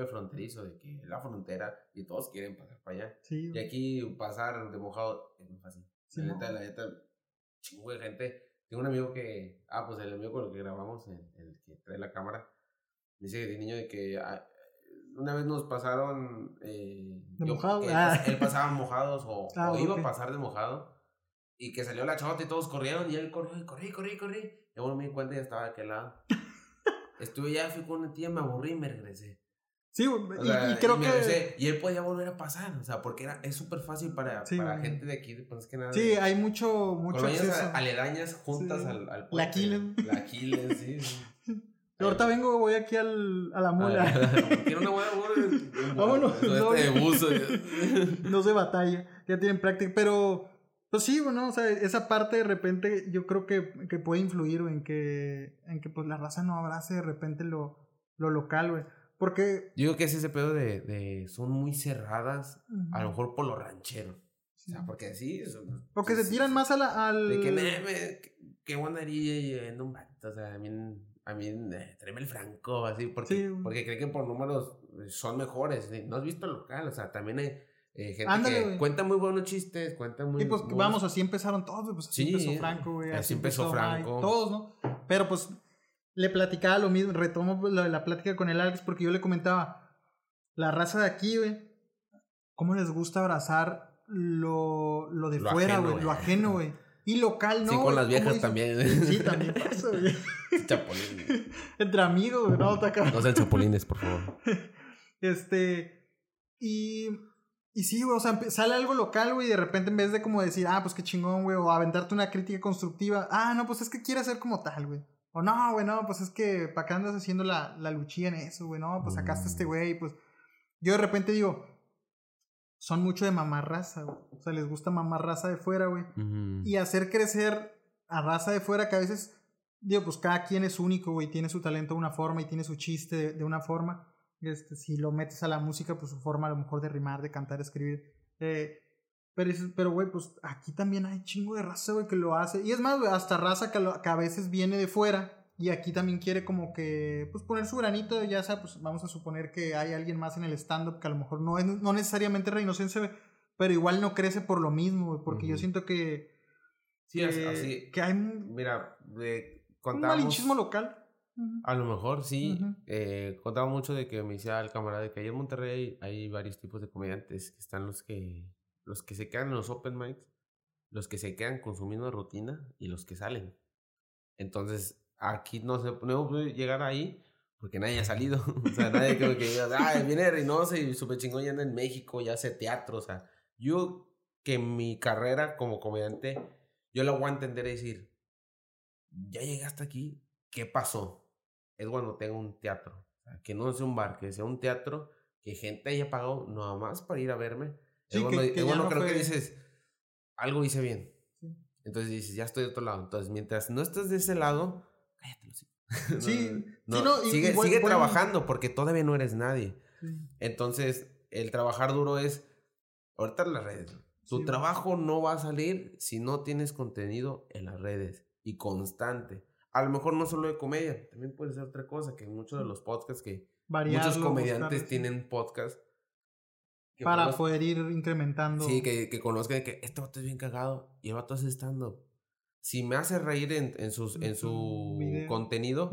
golpe fronterizo de que la frontera y todos quieren pasar para allá. Sí, Y aquí pasar de mojado es muy fácil. Sí, la neta, la neta, chingo de gente. Tengo un amigo que, ah, pues el amigo con el que grabamos, el, el que trae la cámara, dice de niño de que ah, una vez nos pasaron. Eh, ¿De mojado? Él, Ah. él pasaba mojados o, Ah, o iba ok. a pasar de mojado. Y que salió la chota y todos corrieron y él corrió y corrí, corrí, corrí. Y luego me di cuenta y ya estaba de aquel lado. Estuve ya, fui con una tía, me aburrí y me regresé. Sí, y, sea, y creo me que... y él podía volver a pasar, o sea, porque era, es súper fácil para, Sí, para gente de aquí, pues es que nada. Sí, hay mucho, mucho acceso. aledañas juntas Sí. al, al La puente. Aquiles. La Aquiles, sí. sí. Yo ahorita vengo, voy aquí al, a la mula. Quiero una buena mula. Vámonos, Este de no. buzo. no se batalla, ya tienen práctica, pero pues sí, bueno, o sea, esa parte de repente yo creo que, que puede influir en que, en que pues la raza no abrace de repente lo, lo local, güey, porque... Yo digo que es ese pedo de, de son muy cerradas, a lo mejor por lo ranchero. Sí. O sea, porque sí. son- O que se tiran más a la, al... De que, "Nah, me- haría yendo un vato. O sea, a mí, a mí eh, tráeme el franco, así, porque, porque creen que por números eh, son mejores. No has visto el local, o sea, también hay eh, gente Ándale, que cuenta muy buenos chistes, cuenta muy. Y pues muy- vamos, así empezaron todos, güey, pues así Sí, empezó Franco, güey. así empezó Franco. todos, ¿no? Pero pues le platicaba lo mismo, retomo pues, lo de la plática con el Alex porque yo le comentaba, la raza de aquí, güey, ¿cómo les gusta abrazar lo, lo de Lo fuera, güey? Lo ajeno, güey. Y local, ¿no? Sí, con las ¿Cómo viejas dicen? también. Sí, también pasa, güey. Chapulín. Entre amigos, güey, no, acá. No sean chapulines, por favor. Este. Y. Y sí, güey, o sea, sale algo local, güey, y de repente en vez de como decir, ah, pues qué chingón, güey, o aventarte una crítica constructiva, ah, no, pues es que quiere ser como tal, güey. O no, güey, no, pues es que para acá andas haciendo la, la luchilla en eso, güey, no, pues está este Mm. güey, pues. Yo de repente digo, son mucho de mamar raza, güey. O sea, les gusta mamar raza de fuera, güey. Y hacer crecer a raza de fuera que a veces, digo, pues cada quien es único, güey, tiene su talento de una forma y tiene su chiste de, de una forma. Este, si lo metes a la música, pues su forma a lo mejor de rimar, de cantar, escribir. Eh, pero, dices, pero, güey, pues aquí también hay chingo de raza, güey, que lo hace. Y es más, güey, hasta raza que, lo- que a veces viene de fuera y aquí también quiere como que, pues poner su granito, ya sea, pues vamos a suponer que hay alguien más en el stand-up que a lo mejor no es no necesariamente reinocense, güey, pero igual no crece por lo mismo, güey, porque yo siento que Sí, que, así. que hay un, Mira, eh, un contábamos. malinchismo local. A lo mejor sí. Eh, contaba mucho de que me decía el camarada de que ahí en Monterrey hay varios tipos de comediantes. Que están los que los que se quedan en los open mics, los que se quedan con su misma rutina y los que salen. Entonces, aquí no se no puede llegar ahí porque nadie ha salido. o sea, nadie creo que diga, ay, viene Reynoso y súper chingón ya anda en México, ya hace teatro. O sea, yo que mi carrera como comediante, yo la voy a entender y decir, ya llegaste aquí, ¿qué pasó? Es cuando tengo un teatro. O sea, que no sea un bar, que sea un teatro, que gente haya pagado nada más para ir a verme. Sí, es cuando, que- que es no creo que fue- dices, algo hice bien. Sí. Entonces dices, ya estoy de otro lado. Entonces, mientras no estés de ese lado, cállate. los. No, Sí, no, sí, no, sigue buen- sigue buen- trabajando porque todavía no eres nadie. Sí. Entonces, el trabajar duro es, ahorita en las redes. Tu Sí. trabajo no va a salir si no tienes contenido en las redes y constante. A lo mejor no solo de comedia, también puede ser otra cosa, que muchos de los podcasts que Variarlo, muchos comediantes tienen podcast. Para conozco- poder ir incrementando. Sí, que, que conozcan que este vato es bien cagado y el vato hace stand-up. Si me hace reír en, en, sus, En su video. contenido,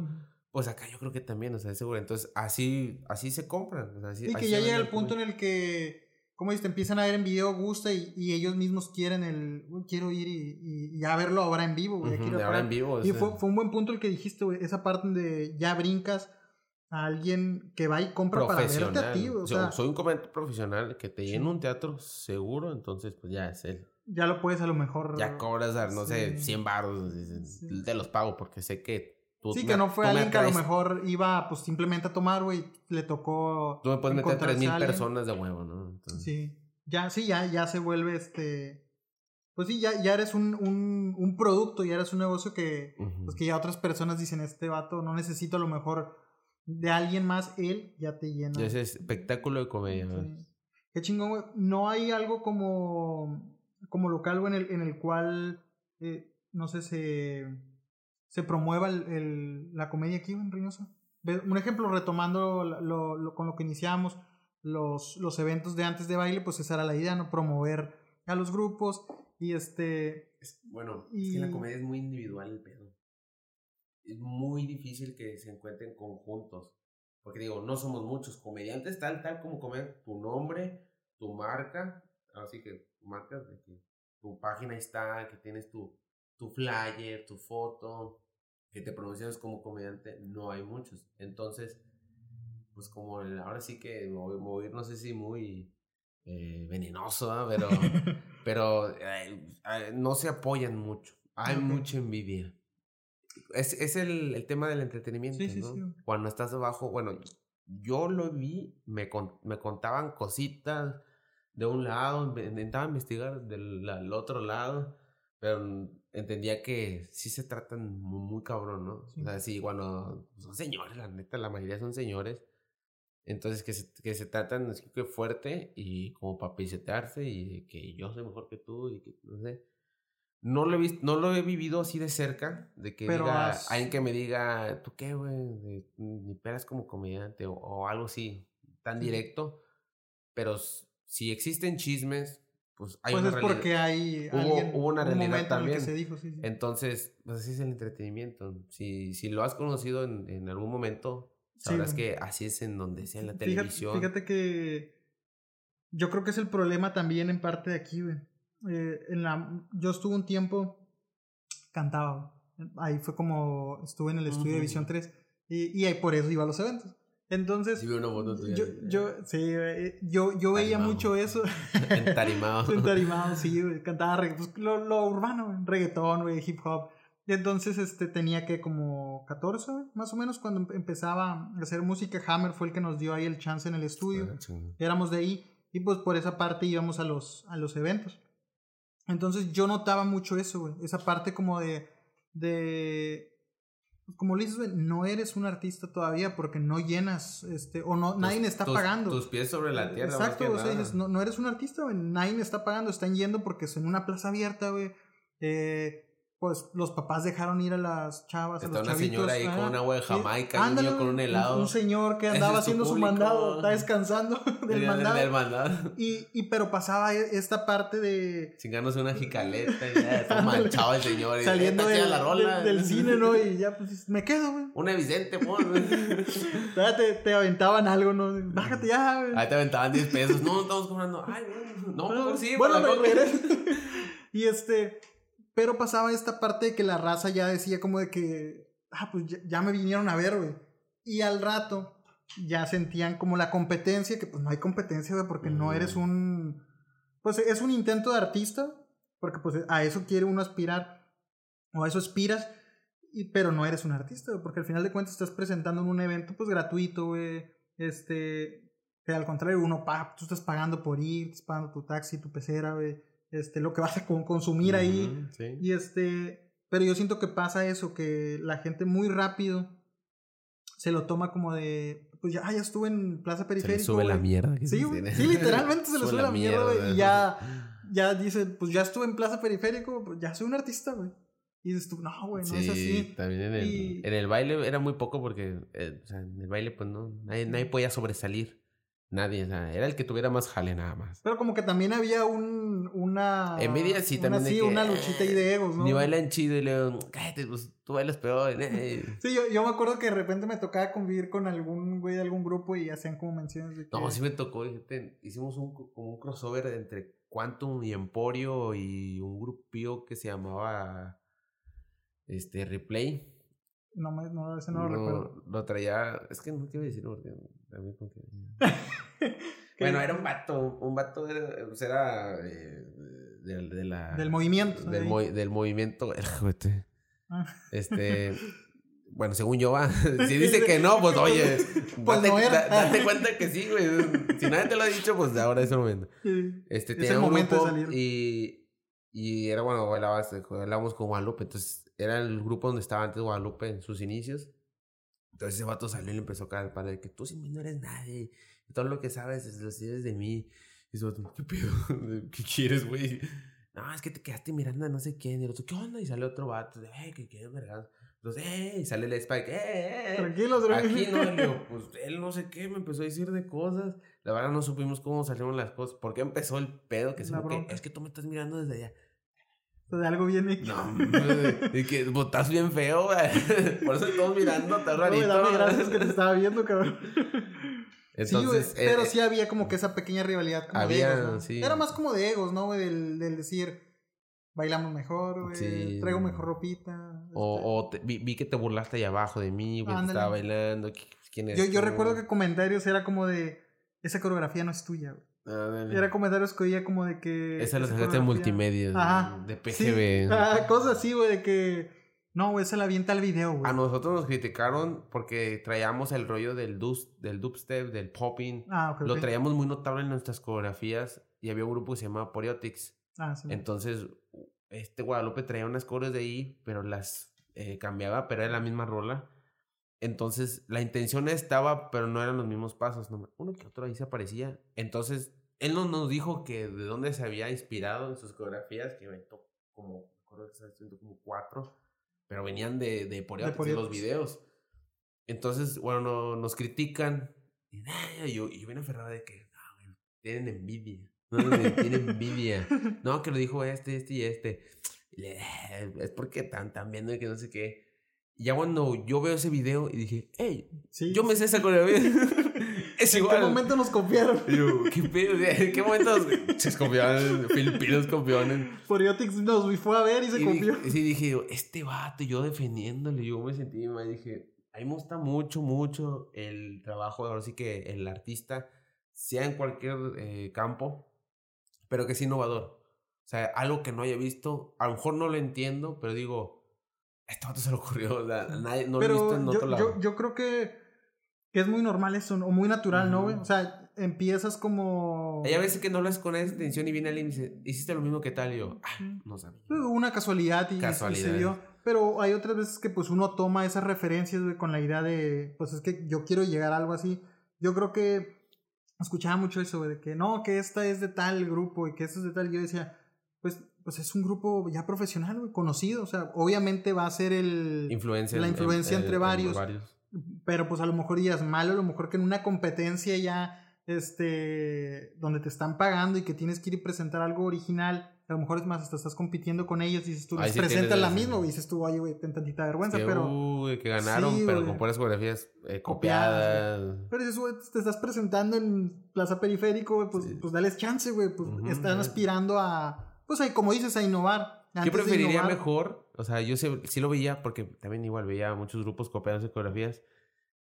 pues acá yo creo que también, o sea, es seguro. Entonces, así, así se compran. o sea, así- Y que así ya llega el punto en el que, como dices, te empiezan a ver en video, gusta y, y ellos mismos quieren el, "Uy, quiero ir y, ya verlo ahora en vivo, güey. quiero de ahora parar". en vivo. Y fue, fue un buen punto el que dijiste, güey, esa parte donde ya brincas a alguien que va y compra para verte a ti. O sea, soy un comediante profesional que te Sí. llena un teatro seguro, entonces pues ya es él. ya lo puedes a lo mejor... Ya cobras, no sé, Sí. 100 baros, Sí. te los pago porque sé que tú Sí, me- que no fue alguien que a lo mejor iba pues simplemente a tomar, güey, le tocó... Tú me puedes meter encontrarse 3000 a alguien. personas de huevo, ¿no? Entonces, Sí, ya, sí, ya, ya se vuelve este. Pues sí, ya, ya eres un, un, un producto, ya eres un negocio que, pues que ya otras personas dicen, este vato no necesito a lo mejor de alguien más, él ya te llena. Ese espectáculo de comedia. ¿no? Sí. Qué chingón, güey. No hay algo como, como local, güey, en el, en el cual, eh, no sé, se, se promueva el, el- la comedia aquí, en Reynosa. un ejemplo, retomando lo, con lo que iniciamos, los, los eventos de antes de baile, pues esa era la idea, ¿no? Promover a los grupos y este... bueno, es que la comedia es muy individual el pedo. Es muy difícil que se encuentren conjuntos. Porque digo, no somos muchos comediantes, tal, tal como comer tu nombre, tu marca, así que tu marca, de que tu página está, que tienes tu, tu flyer, tu foto, que te promociones como comediante, no hay muchos. Entonces, pues como ahora sí que mover, no sé si muy eh, venenoso, pero, pero eh, no se apoyan mucho. Hay mucha envidia es, es el, el, tema del entretenimiento, ¿no? Cuando estás debajo, bueno, yo lo vi, me, me contaban cositas de un lado, intentaba investigar del, otro lado, pero entendía que sí se tratan muy, cabrón, ¿no? O sea, sí, bueno, son señores, la neta, la mayoría son señores. Entonces, que se, que se tratan así que fuerte y como para pisetearse y que yo soy mejor que tú y que no sé. No lo, he visto, no lo he vivido así de cerca, de que diga, alguien que me diga, ¿tú qué, güey? Ni peras como comediante o, algo así, tan directo. Pero si existen chismes, pues hay pues una es porque hay hubo, una realidad también. se dijo, sí, Entonces, pues así es el entretenimiento. Si, si lo has conocido en, en algún momento, sabrás que así es en donde sea en la televisión. Fíjate que yo creo que es el problema también en parte de aquí, güey eh, en la, yo estuve un tiempo, cantaba. Ahí fue como estuve en el estudio de Visión 3 y, y ahí por eso iba a los eventos. Entonces, yo, yo, sí, eh, yo, yo veía mucho eso. Entarimado. Entarimado, sí, cantaba pues, lo, lo, urbano, reggaetón, hip hop. Entonces este, tenía que como 14, más o menos, cuando em, empezaba a hacer música. Hammer fue el que nos dio ahí el chance en el estudio. Ah, Éramos de ahí y pues por esa parte íbamos a los, a los eventos. Entonces yo notaba mucho eso, güey. Esa parte como de. de como le dices, güey, no eres un artista todavía porque no llenas, este, o no, nadie está pagando. Tus pies sobre la tierra. Exacto, o sea, dices, no, no eres un artista, güey, nadie está pagando, están yendo porque es en una plaza abierta, güey. Eh, pues los papás dejaron ir a las chavas, a los una señora ahí con una agua de Jamaica, un niño con un helado. Un, señor que andaba haciendo su, mandado, está descansando del mandado. Y, y pero pasaba e, esta parte de... Chingándose una jicaleta y ya, todo manchado el señor. Saliendo de, la rola. del cine, ¿no? Y ya, pues, me quedo, güey. Una Vicente, pues. te, te aventaban algo, ¿no? Bájate ya, güey. Ahí te aventaban 10 pesos. No, estamos comprando. Ay, güey. No, no, sí, bueno, Y este... Pero pasaba esta parte de que la raza ya decía como de que, ah, pues ya, me vinieron a ver, güey. Y al rato ya sentían como la competencia, que pues no hay competencia, güey, porque no eres un... Pues es un intento de artista, porque pues a eso quiere uno aspirar, o a eso aspiras, y, pero no eres un artista, güey, porque al final de cuentas estás presentando en un evento pues gratuito, güey, este, que al contrario, uno paga, tú estás pagando por ir, estás pagando tu taxi, tu pecera, güey este, lo que vas a consumir ahí. Y este, pero yo siento que pasa eso, que la gente muy rápido se lo toma como de, pues ya, ya estuve en Plaza Periférico. Se le sube la mierda. Sí, sí, literalmente se le sube, la mierda, y ya, ya dice, pues ya estuve en Plaza Periférico, pues ya soy un artista, güey. Y dices tú, no, güey, no es así. También en el, en el baile era muy poco porque, eh, o sea, en el baile, pues no, nadie, nadie podía sobresalir. Nadie, era el que tuviera más jale nada más. Pero como que también había un, una... Envidia sí también. Una, sí, una luchita ahí de egos, ¿no? Ni bailan chido y le cállate, pues tú bailas peor. Eh". sí, yo, yo me acuerdo que de repente me tocaba convivir con algún güey de algún grupo y hacían como menciones de que... No, sí me tocó, hicimos un, como un crossover entre Quantum y Emporio y un grupillo que se llamaba este Replay. No, no, ese no, lo recuerdo. Lo traía, es que no te iba a decir porque bueno, era un vato, un vato era, pues era eh, de, la, del movimiento. Del, del movimiento, ah. Este, bueno, según yo va, si dice que no, pues oye, pues date, cuenta que sí, güey. Si nadie te lo ha dicho, pues ahora es el momento. Este, es el momento de salir. Y, y era bueno, bailábamos con Guadalupe, entonces era el grupo donde estaba antes Guadalupe en sus inicios. Entonces ese vato salió y le empezó a caer para de que tú sin mí no eres nadie. Todo lo que sabes es lo sabes de mí. Y eso, ¿qué pedo? ¿Qué quieres, güey? No, es que te quedaste mirando a no sé quién. Y el otro, ¿qué onda? Y sale otro vato, de, hey, que quieres vergas. Entonces, ¡eh! Y sale el Spike, ¡eh! eh, eh". Tranquilos, Aquí no, digo, pues él no sé qué, me empezó a decir de cosas. La verdad no supimos cómo salieron las cosas. ¿Por qué empezó el pedo? Que, se es que tú me estás mirando desde allá. De algo bien hecho. No, y que estás bien feo, güey. Por eso estamos mirando, está No, rarito. dame gracias que te estaba viendo, cabrón. Entonces, sí, güey, eh, pero eh, sí había como que esa pequeña rivalidad como Había, de egos, ¿no? sí. Era más como de egos, ¿no, güey? Del, del decir, bailamos mejor, güey, Sí. traigo mejor ropita. O, o te- vi, vi que te burlaste allá abajo de mí, güey, estaba bailando. ¿qui- ¿Quién es yo, yo recuerdo que comentarios era como de, esa coreografía no es tuya, güey. Ándale. Era comentarios que oía como de que... Esa la sacaste coreografía- multimedia, Ajá. de sí, PGB. ah, cosas así, güey, de que... No, güey, esa la avienta al video, güey. A nosotros nos criticaron porque traíamos el rollo del, dus, del dubstep, del popping. Ah, ok, Lo traíamos muy notable en nuestras coreografías y había un grupo que se llamaba Poriotics. Ah, sí. Entonces, este Guadalupe traía unas cores de ahí, pero las eh, cambiaba, pero era la misma rola. Entonces, la intención estaba, pero no eran los mismos pasos. no- uno que otro ahí se aparecía. Entonces, él no nos dijo que de dónde se había inspirado en sus coreografías, que aventó como, recuerdo que como cuatro, pero venían de, de Poriotics, de los Poriotics. videos. Entonces, bueno, no- nos critican. Y, "Ah", yo, yo bien aferrado de que, "No, tienen envidia. No, tienen envidia. No, que lo dijo este, este y este. Y le, "Eh, Es porque están, están viendo y que no sé qué. Y ya cuando yo veo ese video y dije, hey, Sí, yo me sé esa coreografía. es ¿En igual. qué momento nos copiaron? Y yo, ¿qué pedo? ¿En qué momento se copiaron? Filipinos copiaron. Poriotics nos fue a ver y se Y copió. dije, sí, dije yo, este vato, yo defendiéndole, yo me sentí mal. Dije, a mí me gusta mucho, mucho el trabajo, ahora sí que el artista, sea en cualquier eh, campo, pero que sea innovador. O sea, algo que no haya visto, a lo mejor no lo entiendo, pero digo, a este vato se le ocurrió, o sea, nadie, no lo he visto en otro yo, lado. yo, yo creo que, que es muy normal eso, ¿no? o muy natural, ¿no, güey? O sea, empiezas como... Hay a veces que no hablas con esa intención y viene alguien y dice, hiciste lo mismo que tal, y yo, ah, no sabía. Una casualidad y, y Casualidad. se dio. Pero hay otras veces que pues uno toma esas referencias, güey, con la idea de, pues es que yo quiero llegar a algo así. Yo creo que escuchaba mucho eso, güey, de que no, que esta es de tal grupo y que esto es de tal. Yo decía, pues, pues es un grupo ya profesional, güey, conocido. O sea, obviamente va a ser el... Influencia. La en- influencia en- entre en varios. Pero pues a lo mejor ya es malo, a lo mejor que en una competencia ya, este, donde te están pagando y que tienes que ir y presentar algo original, a lo mejor es más, hasta estás compitiendo con ellos y dices tú, les sí presentas la misma, y dices tú, oye, güey, ten tantita vergüenza, Que, pero, uy, que ganaron, Sí, pero güey. con puras coreografías eh, Copiadas, copiadas. pero dices, güey, te estás presentando en Plaza Periférico, güey, pues, Sí. pues dales chance, güey, pues están aspirando a, pues ahí, como dices, a innovar. Yo Antes de preferiría mejor, o sea, yo sé- sí lo veía porque también igual veía muchos grupos copiándose coreografías.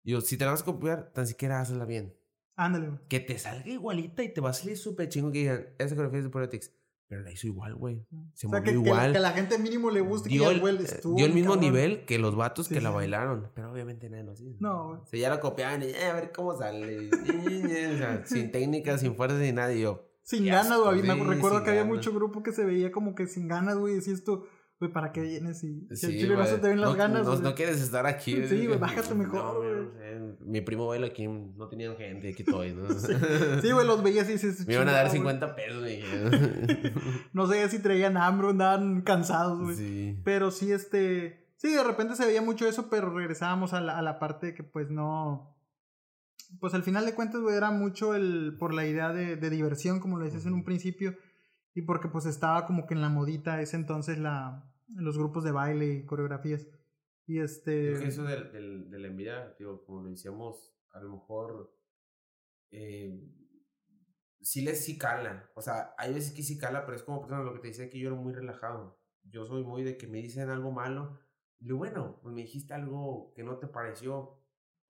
Yo, si te la vas a copiar, tan siquiera hazla bien. Ándale, güey. Que te salga igualita y te va a salir súper chingo que digan, esa coreografía es de Politics. Pero la hizo igual, güey. Se O sea, movió que, que- igual. que a la gente mínimo le guste que dio, diga, el, güey, eh, estuvo dio el mismo cabrón. nivel que los vatos Sí, que la sí. bailaron. Pero obviamente nadie lo hacía. No, güey. O sea, ya la copiaban y "Eh, a ver cómo sale. o sea, sin técnica, sin fuerza, sin nada. Y yo, Sin ganas, güey. Me recuerdo que había ganas. mucho grupo que se veía como que sin ganas, güey. Decías tú, güey, ¿para qué vienes? Y si Sí, chile no se te ven las No- ganas. No, no quieres estar aquí. Sí, güey, bájate mejor, No, güey. no sé, Mi primo baila aquí, no tenían gente, aquí estoy. ¿no? Sí, güey, los veías y dices. Me iban a dar "Chingado, 50 pesos. güey". No sé si traían hambre o andaban cansados, güey. sí. Pero sí, este. Sí, de repente se veía mucho eso, pero regresábamos a la, a la parte de que, pues no. Pues al final de cuentas, güey, era mucho el por la idea de, de diversión, como lo decías en un principio, y porque pues estaba como que en la modita ese entonces la, los grupos de baile y coreografías. Y este. Creo que eso del, del, de la envidia, digo, como lo decíamos, a lo mejor eh, sí les sí cala. O sea, hay veces que sí cala, pero es como, por ejemplo, lo que te decía que yo era muy relajado. Yo soy muy de que me dicen algo malo. Y bueno, pues me dijiste algo que no te pareció.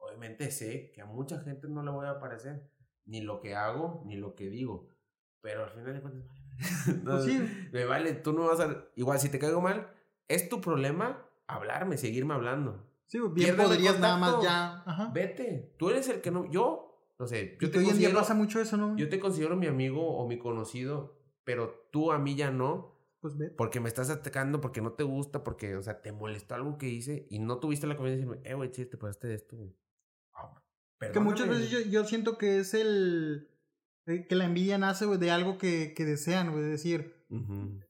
Obviamente sé que a mucha gente no le voy a parecer. Ni lo que hago, ni lo que digo. Pero al final de cuentas, Pues sí. Me vale, tú no vas a... Igual, si te caigo mal, es tu problema hablarme, seguirme hablando. Sí, bien Pierde podrías nada más ya. Ajá. Vete, tú eres el que no... Yo, no sé, yo Y te, hoy en día pasa mucho eso, ¿no? yo te considero mi amigo o mi conocido, pero tú a mí ya no, Pues ve. porque me estás atacando, porque no te gusta, porque, o sea, te molestó algo que hice y no tuviste la confianza de decirme, eh, güey, che, te pasaste de esto, güey. Ah, Que muchas perdóname. veces yo, yo siento que es el. Eh, que la envidia nace, güey, de algo que, que desean, güey. Es decir,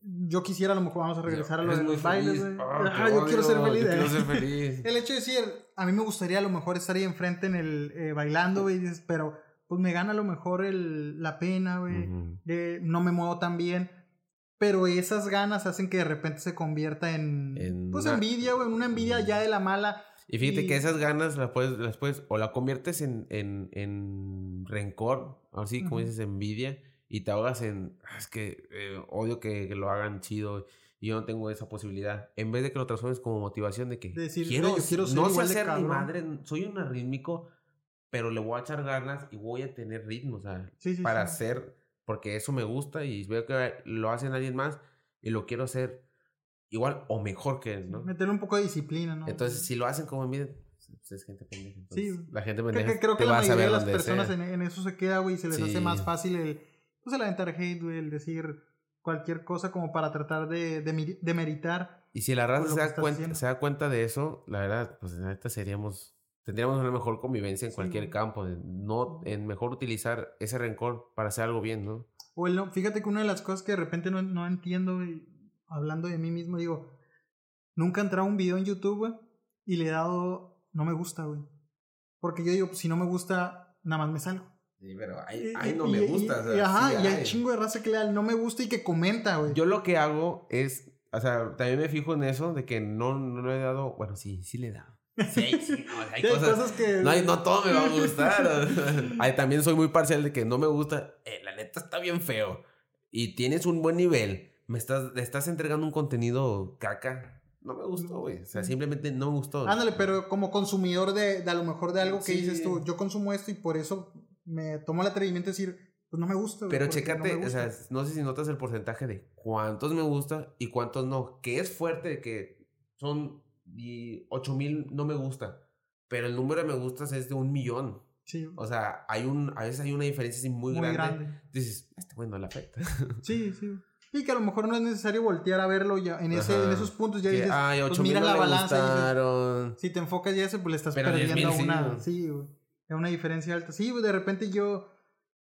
yo quisiera, a lo mejor vamos a regresar a lo de los bailes, güey. Ah, yo quiero ser feliz. quiero ser feliz. el hecho de decir, a mí me gustaría a lo mejor estar ahí enfrente en el eh, bailando, güey, pero pues me gana a lo mejor el, la pena, güey. no me muevo tan bien. Pero esas ganas hacen que de repente se convierta en, pues envidia, güey, una envidia ya de la mala. Y fíjate que esas ganas las puedes, las puedes, o la conviertes en, en, en rencor, así como dices, envidia, y te ahogas en, ah, es que eh, odio que, lo hagan chido y yo no tengo esa posibilidad. En vez de que lo transformes como motivación de que decir, quiero, quiero ser no sé hacer mi madre, soy un rítmico, pero le voy a echar ganas y voy a tener ritmo, o sea, para hacer, porque eso me gusta y veo que lo hace alguien más y lo quiero hacer igual o mejor que él, ¿no? Meter un poco de disciplina, ¿no? Entonces, si lo hacen como envidia, pues es gente pendeja. sí. La gente pendeja. Creo que, la mayoría de las personas en, eso se queda, güey, y se les hace más fácil el pues el aventar hate, güey, el decir cualquier cosa como para tratar de, de, meritar. Y si la raza se da, cuenta, se da cuenta de eso, la verdad, pues en esta seríamos, tendríamos una mejor convivencia en cualquier campo, no, en mejor utilizar ese rencor para hacer algo bien, ¿no? O el no, fíjate que una de las cosas que de repente no, no entiendo, güey, hablando de mí mismo, digo, nunca he entrado a un video en YouTube, güey, y le he dado, no me gusta, güey. Porque yo digo, pues, si no me gusta, nada más me salgo. Sí, pero ahí, no me gusta. Y, ajá, y hay chingo de raza que le da no me gusta y que comenta, güey. Yo lo que hago es, o sea, también me fijo en eso, de que no, no le he dado, bueno, sí, sí le he dado. Sí, sí, no, hay, cosas, que... No, no todo me va a gustar. Ay, también soy muy parcial de que no me gusta. Eh, la neta está bien feo. Y tienes un buen nivel. Me estás, estás entregando un contenido caca. No me gustó, güey. O sea, simplemente no me gustó. Ándale, pero como consumidor de, de a lo mejor de algo que dices tú, yo consumo esto y por eso me tomo el atrevimiento de decir, pues no me gusta. Pero chécate, o sea, no sé si notas el porcentaje de cuántos me gusta y cuántos no. Que es fuerte que son 8 mil no me gusta. Pero el número de me gustas es de un millón. Sí. O sea, hay un, a veces hay una diferencia así muy, grande. Dices, este güey no le afecta. Sí, sí. Y que a lo mejor no es necesario voltear a verlo ya en, ese, en esos puntos. Ya dices, Ay, pues mira la balanza. si te enfocas ya ese, pues le estás perdiendo una. Sí, güey una diferencia alta. Sí, de repente yo.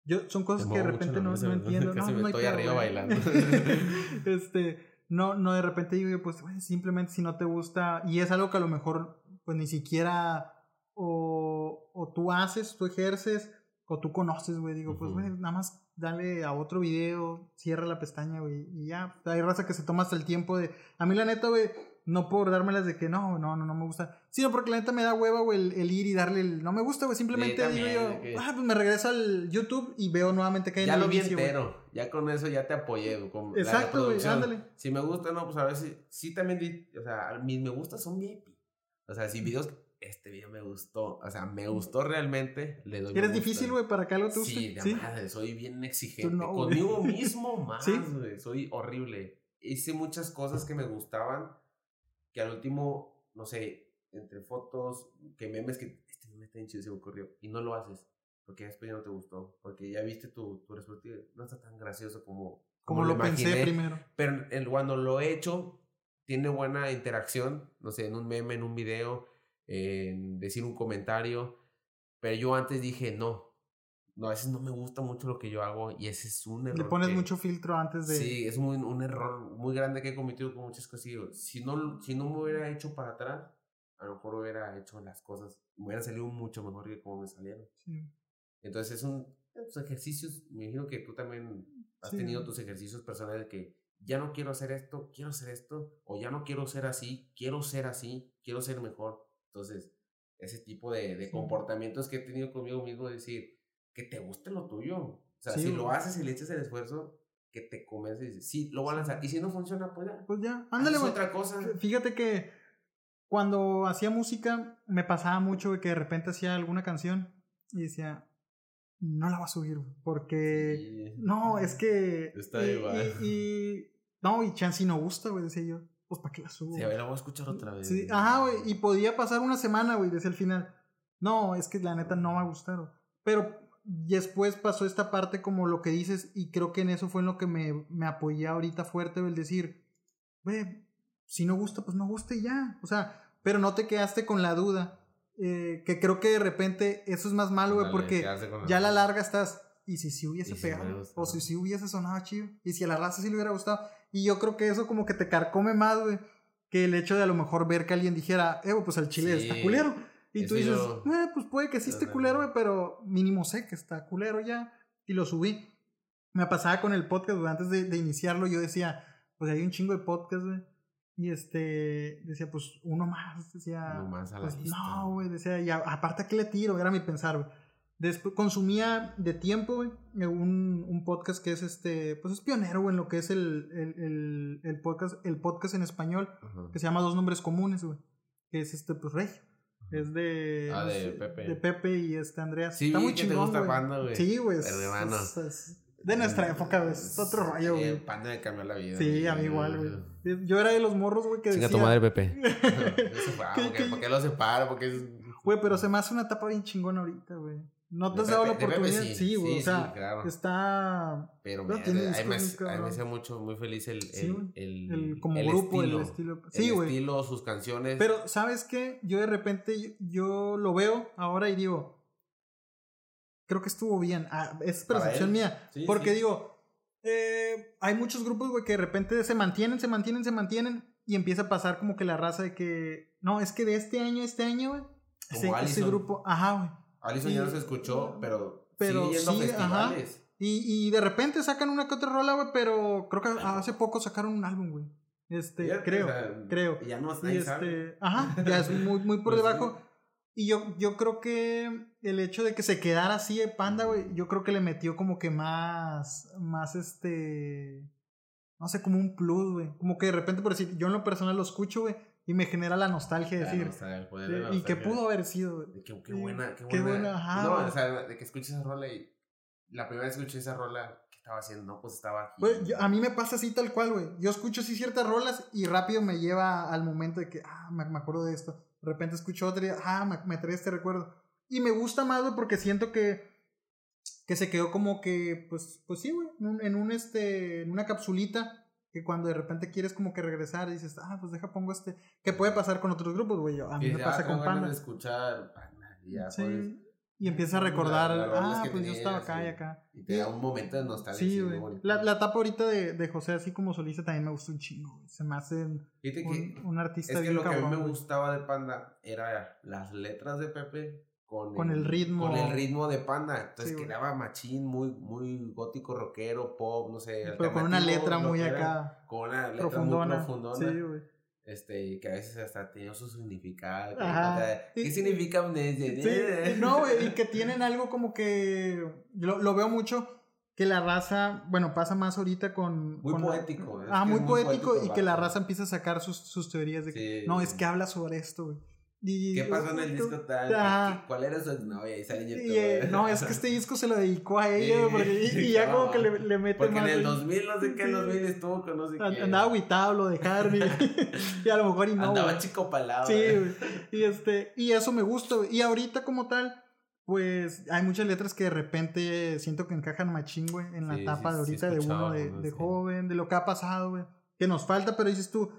yo son cosas que de repente no, no, entiendo. no, no estoy arriba bailando. este. No, no, de repente digo, pues, simplemente si no te gusta. Y es algo que a lo mejor, pues ni siquiera. O, o tú haces, tú ejerces, o tú conoces, güey. Digo, pues, güey, nada más dale a otro video, cierra la pestaña, güey. Y ya. Hay raza que se toma hasta el tiempo de. A mí, la neta, güey no por dármelas de que no, no, no, no me gusta. Sino porque la neta me da hueva, güey, el, ir y darle el. No me gusta, güey. Simplemente digo yo, ah, pues me regreso al YouTube y veo nuevamente que hay Ya lo vi entero. Ya con eso ya te apoyé, Exacto, güey, ándale. Si me gusta, no, pues a ver si. Sí, también. O sea, mis me gustas son VIP. O sea, si videos. Este video me gustó. O sea, me gustó realmente. Le doy. ¿Eres difícil, güey, para que algo te guste? Sí, de madre. Soy bien exigente. Conmigo mismo más, güey. Soy horrible. Hice muchas cosas que me gustaban que al último, no sé, entre fotos, que memes que este meme está bien chido, se me ocurrió, y no lo haces, porque después ya no te gustó, porque ya viste tu, tu respuesta no está tan gracioso como, como, lo, pensé primero. Pero el, cuando lo he hecho, tiene buena interacción, no sé, en un meme, en un video, en decir un comentario, pero yo antes dije, no, no, a veces no me gusta mucho lo que yo hago y ese es un error. Le pones mucho filtro antes de... Sí, es muy, un error muy grande que he cometido con muchas cosas. Si no, si no me hubiera hecho para atrás, a lo mejor hubiera hecho las cosas, me hubiera salido mucho mejor que como me salieron. Sí. Entonces es un, tus ejercicios, me imagino que tú también has tenido tus ejercicios personales que ya no quiero hacer esto, quiero hacer esto, o ya no quiero ser así, quiero ser así, quiero ser mejor. Entonces, ese tipo de, de comportamientos que he tenido conmigo mismo, decir, que te guste lo tuyo. O sea, si lo haces y le echas el esfuerzo, que te convence y dices, sí, lo voy a lanzar. Y si no funciona, pues ya. Pues ya, ándale. Es otra cosa. Fíjate que cuando hacía música, me pasaba mucho que de repente hacía alguna canción y decía, no la voy a subir, porque no, es que. Está y, igual. Y, no, y chance no gusta, güey, decía yo. Pues para qué la subo. Sí, a ver, la voy a escuchar otra vez. Sí, ajá, güey. Y podía pasar una semana, güey, desde el final. No, es que la neta no me ha gustado. Pero después pasó esta parte como lo que dices y creo que en eso fue en lo que me, me apoyé ahorita fuerte, el decir, güey, si no gusta, pues no guste y ya. O sea, pero no te quedaste con la duda. Eh, que creo que de repente eso es más malo, güey, porque ya a la larga estás, y si sí hubiese si me pegado, o si sí hubiese sonado chido, y si a la raza sí le hubiera gustado. Y yo creo que eso como que te carcome más, güey, que el hecho de a lo mejor ver que alguien dijera, eh, pues el chile Sí, está culero. Y tú dices, yo- eh, pues puede que sí esté culero, güey, pero mínimo sé que está culero ya. Y lo subí. Me pasaba con el podcast, güey, antes de, de iniciarlo, yo decía, pues hay un chingo de podcast, güey. Y este, decía, pues uno más, decía. Uno más a la pues, lista. no, güey, decía, y a- aparte, ¿a qué le tiro? Era mi pensar, güey. Después consumía de tiempo, güey, eh, un, un podcast que es este, pues es pionero, güey, en lo que es el, el, el, el podcast, el podcast en español, Ajá. que se llama Dos Nombres Comunes, güey. Que es este, pues, Regio. Es de. Ah, no de sé, Pepe. De Pepe y este Andreas. Sí, Está muy que te chingón, gusta güey. Panda, güey. Sí, güey. es- Hermano. es- es de nuestra época, güey. Es otro rollo, Sí, güey. el Panda me cambió la vida. Sí, a mí igual, güey. Yo era de los morros, güey, que Chinga decía... tu madre, Pepe. Eso fue, ¿Qué- ¿por qué- qué- ¿Por qué lo separo? Porque es. Güey, pero se me hace una etapa bien chingona ahorita, güey. No te has dado la oportunidad. sí, Sí, güey. sí, o sea, claro. está... Pero discos me a mí me hace mucho, muy feliz el, el, el, El, como el grupo, estilo, el estilo. el Sí, güey. estilo, sus canciones. Pero, ¿sabes qué? Yo de repente, yo, lo veo ahora y digo, creo que estuvo bien. Ah, es percepción mía. Porque digo, eh, hay muchos grupos, güey, que de repente se mantienen, se mantienen, se mantienen y empieza a pasar como que la raza de que, no, es que de este año, este año, güey, ese, ese grupo, ajá, güey. Alison ya no se escuchó, pero, pero yendo ajá. Y, y de repente sacan una que otra rola, güey, pero creo que hace poco sacaron un álbum, güey. Este, Fíjate, creo, o sea, creo. Ya no Y este, ajá, ya es muy, muy por Pues sí. debajo. Y yo, yo creo que el hecho de que se quedara así de panda, güey, yo creo que le metió como que más, más este, no sé, como un plus, güey. Como que de repente, por decir, yo en lo personal lo escucho, güey, y me genera la nostalgia de decir, de y que pudo haber sido. De que- qué Sí, buena, qué qué buena. ajá, no, o sea, de que escuches esa rola y la primera vez que escuché esa rola, ¿qué estaba haciendo? No, pues estaba aquí. Yo- a mí me pasa así tal cual, güey. Yo escucho así ciertas rolas y rápido me lleva al momento de que, ah, me, me acuerdo de esto. De repente escucho otra y, ah, me, me trae este recuerdo. Y me gusta más, güey, porque siento que, que se quedó como que, pues, pues sí, güey, en un, este, en una capsulita que cuando de repente quieres como que regresar y dices, ah, pues deja pongo este, que puede pasar con otros grupos, güey. A mí Y me ya pasa con Panda. de escuchar Panda, y ya, Sí. Y empieza a recordar, ah, que pues yo estaba acá y acá. Y te da un momento de nostalgia. Sí, güey. La, la etapa ahorita de, de José, así como solista, también me gusta un chingo, güey. Se me hace un, que un artista es que bien lo que a mí me güey. gustaba de Panda era las letras de Pepe con, Con el ritmo. con el ritmo de Panda. Entonces Sí, quedaba machín, muy, muy gótico, rockero, pop, no sé. Pero con una letra muy acá, Con una letra profundona. muy profundona. Sí, güey. Este, y que a veces hasta tenía su significado. Ajá. ¿Qué Y- significa? Sí, no, güey, y que tienen algo como que lo, lo veo mucho que la raza, bueno, pasa más ahorita con Muy con poético, ah, muy poético, poético y que la raza empieza a sacar sus, sus teorías de que Sí, no, es que habla sobre esto, güey. ¿Qué pasó en el disco tal? Ajá. ¿Cuál era su exnovia? Y sale YouTube, Y, eh, no, es que este disco se lo dedicó a ella, Sí, porque, y, y ya como que le, le mete Porque en el güey. 2000, no sé qué, en Sí. el 2000 estuvo con no sé And- qué. Andaba agüitado, lo dejaron y, y a lo mejor y no. Andaba chico palado. Sí, güey. Y, este, y eso me gusta. Y ahorita como tal, pues hay muchas letras que de repente siento que encajan machín, güey, en la Sí, etapa sí, de ahorita de uno de, de joven, de lo que ha pasado, güey. Que nos falta, pero dices tú,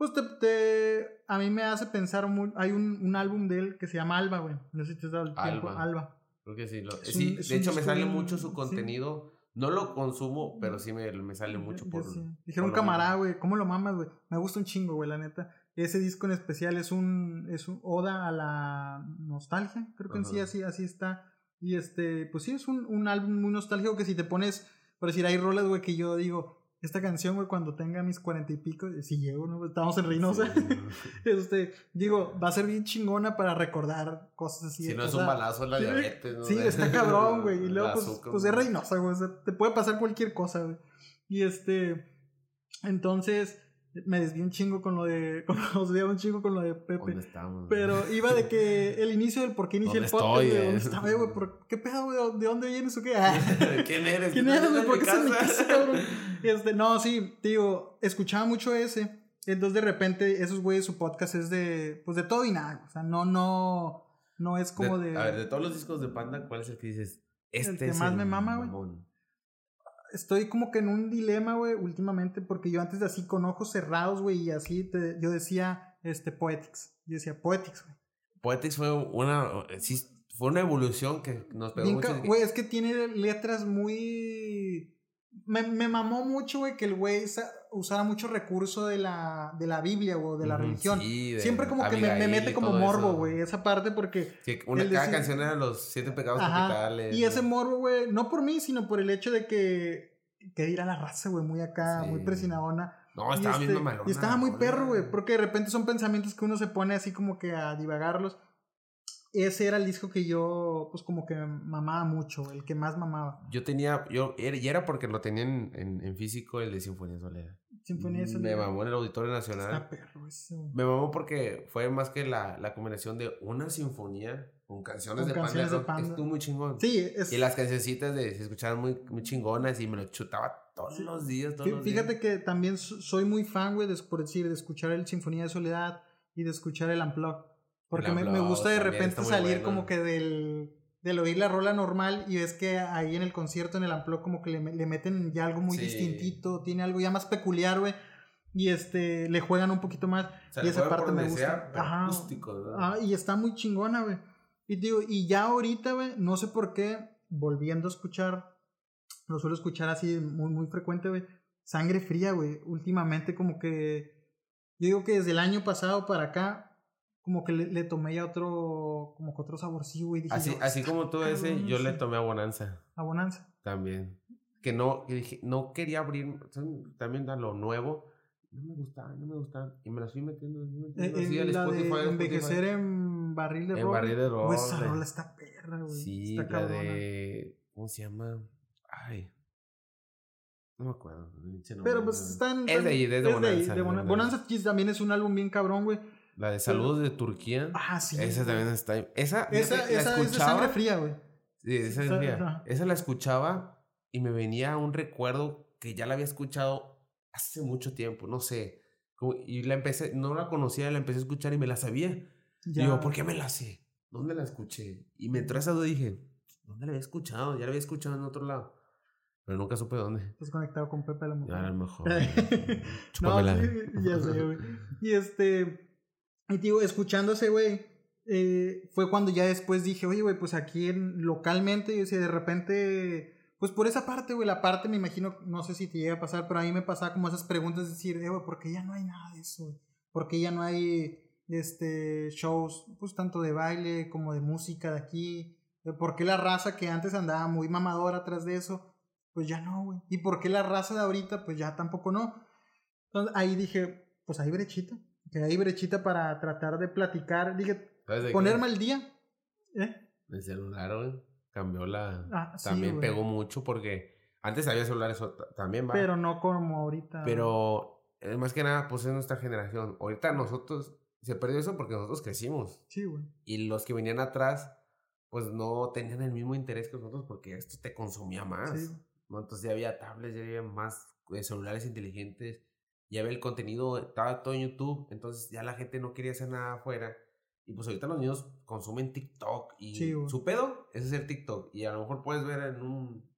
pues te, te- a mí me hace pensar, muy, hay un, un álbum de él que se llama Alba, güey. No sé si te has dado el tiempo. Alba. Alba. Creo que sí. lo- sí, un- de hecho, me sale mucho su sí. contenido. No lo consumo, pero sí me, me sale mucho por. sí. Dijeron camarada, güey, ¿cómo lo mamas, güey? Me gusta un chingo, güey, la neta. Ese disco en especial es un, es un oda a la nostalgia, creo que en sí así, así está. Y este, pues sí, es un, un álbum muy nostálgico que si te pones, por decir, hay rolas, güey, que yo digo, esta canción, güey, cuando tenga mis cuarenta y pico, si llego, ¿no? Estamos en Reynosa. Sí. este, digo, va a ser bien chingona para recordar cosas así. Si no es un sea, balazo la sí, diabetes, ¿no? Sí, está cabrón, güey. Y luego, La pues, azúcar, pues es. Reynosa, güey. o sea, te puede pasar cualquier cosa, güey. Y este. Entonces, me desvié un chingo con lo de. Con, un chingo con lo de Pepe. ¿Dónde estamos? Pero iba de que el inicio del por qué inicié el ¿Dónde podcast, estoy, güey. eh? ¿Dónde estaba, güey? ¿Por ¿Qué pedo, güey? ¿De dónde vienes o qué? Ah. ¿Quién eres? ¿Quién ¿Qué eres, güey? ¿Por qué estás en mi casa? cabrón? Este, no, sí, te digo, escuchaba mucho ese. Entonces, de repente, esos güeyes, su podcast es de, pues, de todo y nada. O sea, no, no, no es como de... A ver, de todos los discos de Panda, ¿cuál es el que dices? Este que es más el me mama, güey. Mamón"? Estoy como que en un dilema, güey, últimamente, porque yo antes de así, con ojos cerrados, güey, y así, te- yo decía, este, Poetics. Yo decía, Poetics, güey. Poetics fue una. Sí, fue una evolución que nos pegó Bien mucho. Güey, es que tiene letras muy... Me, me mamó mucho, güey, que el güey sa- usara mucho recurso de la, de la Biblia, o de la religión. sí, de Siempre como que me, mete como morbo, güey, esa parte porque... Sí, una, cada decir- canción era los siete pecados Ajá, capitales. Y ese morbo, güey, no por mí, sino por el hecho de que... Que dirá la raza, güey, muy acá, muy presinadona. No, Y estaba este, bien mamalona Y estaba la muy perro, güey, porque de repente son pensamientos que uno se pone así como que a divagarlos. Ese era el disco que yo, pues como que mamaba mucho, el que más mamaba. Yo tenía, yo, era- y era porque lo tenía en, en, en físico el de Sinfonía Soledad. Sinfonía de Me Soledad. mamó en el Auditorio Nacional. Está perro. Me mamó porque fue más que la, la combinación de una sinfonía con canciones Con de canciones de Panda. Rock. Panda. Estuvo muy chingón. Sí, es... Y las cancioncitas de, se escuchaban muy, muy chingonas y me lo chutaba todos Sí. los días. Todos fí- los Fíjate días. que también so- soy muy fan, güey, de, por decir, de escuchar el Sinfonía de Soledad y de escuchar el Unplug. Porque me, me Unplugged gusta de repente salir bueno. como que del, del oír la rola normal y ves que ahí en el concierto, en el Unplug, como que le, le meten ya algo muy Sí. distintito, tiene algo ya más peculiar, güey. Y este, le juegan un poquito más. Y esa parte me gusta. Ajá. Ah, y está muy chingona, güey. Y digo, y ya ahorita, güey, no sé por qué, volviendo a escuchar, lo suelo escuchar así muy, muy frecuente, güey. Sangre fría, güey. Últimamente como que, yo digo que desde el año pasado para acá, como que le, le tomé ya otro, como que otro saborcillo, güey. Dije Así, yo, así como tú ese, yo le tomé a Bonanza "A Bonanza. también. Que no, que dije, no quería abrir también a lo nuevo. No me gustaba, no me gustaba. Y me las fui metiendo, me Eh, así en al Spotify, de envejecer Spotify. en barril de En roble. barril de Güey, esa roble. rola está perra, güey. Sí, está la cabrona. de. ¿Cómo se llama? Ay. No me acuerdo. pinche nombre, Pero pues están. Es de ahí, es de Bonanza, de de Bona- Bonanza. Bonanza también es un álbum bien cabrón, güey. La de Saludos de Turquía. Ah, sí. esa también está. Esa, Esa, la esa es de escuchaba. sangre fría, güey. Sí, esa, es Esa- fría. Esa la escuchaba y me venía un recuerdo que ya la había escuchado hace mucho tiempo, no sé. Como- y la empecé, no la conocía, la empecé a escuchar y me la sabía. Y Ya. digo, ¿por qué me la sé? ¿Dónde la escuché? Y me entró esa duda y dije, ¿dónde la había escuchado? Ya la había escuchado en otro lado. Pero nunca supe dónde. Estás conectado con Pepe la mujer. Ya a lo mejor. no, sí, ya sé, güey. Y este. Y digo, escuchándose, güey. eh, fue cuando ya después dije, oye, güey, pues aquí en- localmente, y de repente. Pues por esa parte, güey, la parte me imagino, no sé si te llega a pasar, pero a mí me pasaba como esas preguntas, de decir, eh, güey, ¿por qué ya no hay nada de eso? ¿Por qué ya no hay este shows, pues tanto de baile como de música de aquí? Eh, ¿Por qué la raza que antes andaba muy mamadora atrás de eso, pues ya no, güey? ¿Y por qué la raza de ahorita, pues ya tampoco no? Entonces ahí dije, pues hay brechita, que hay brechita para tratar de platicar, dije, ponerme al día. ¿Eh? El celular, güey. Cambió la. Ah, sí, también güey. pegó mucho porque antes había celulares también, va. Pero no como ahorita. Pero eh, más que nada, pues es nuestra generación. Ahorita nosotros, se perdió eso porque nosotros crecimos. Sí, güey. Y los que venían atrás, pues no tenían el mismo interés que nosotros porque esto te consumía más. Sí. ¿no? Entonces ya había tablets, ya había más eh, celulares inteligentes, ya había el contenido, estaba todo en YouTube. Entonces ya la gente no quería hacer nada afuera. Y pues ahorita los niños consumen TikTok y Sí, su pedo es hacer TikTok. Y a lo mejor puedes ver en un,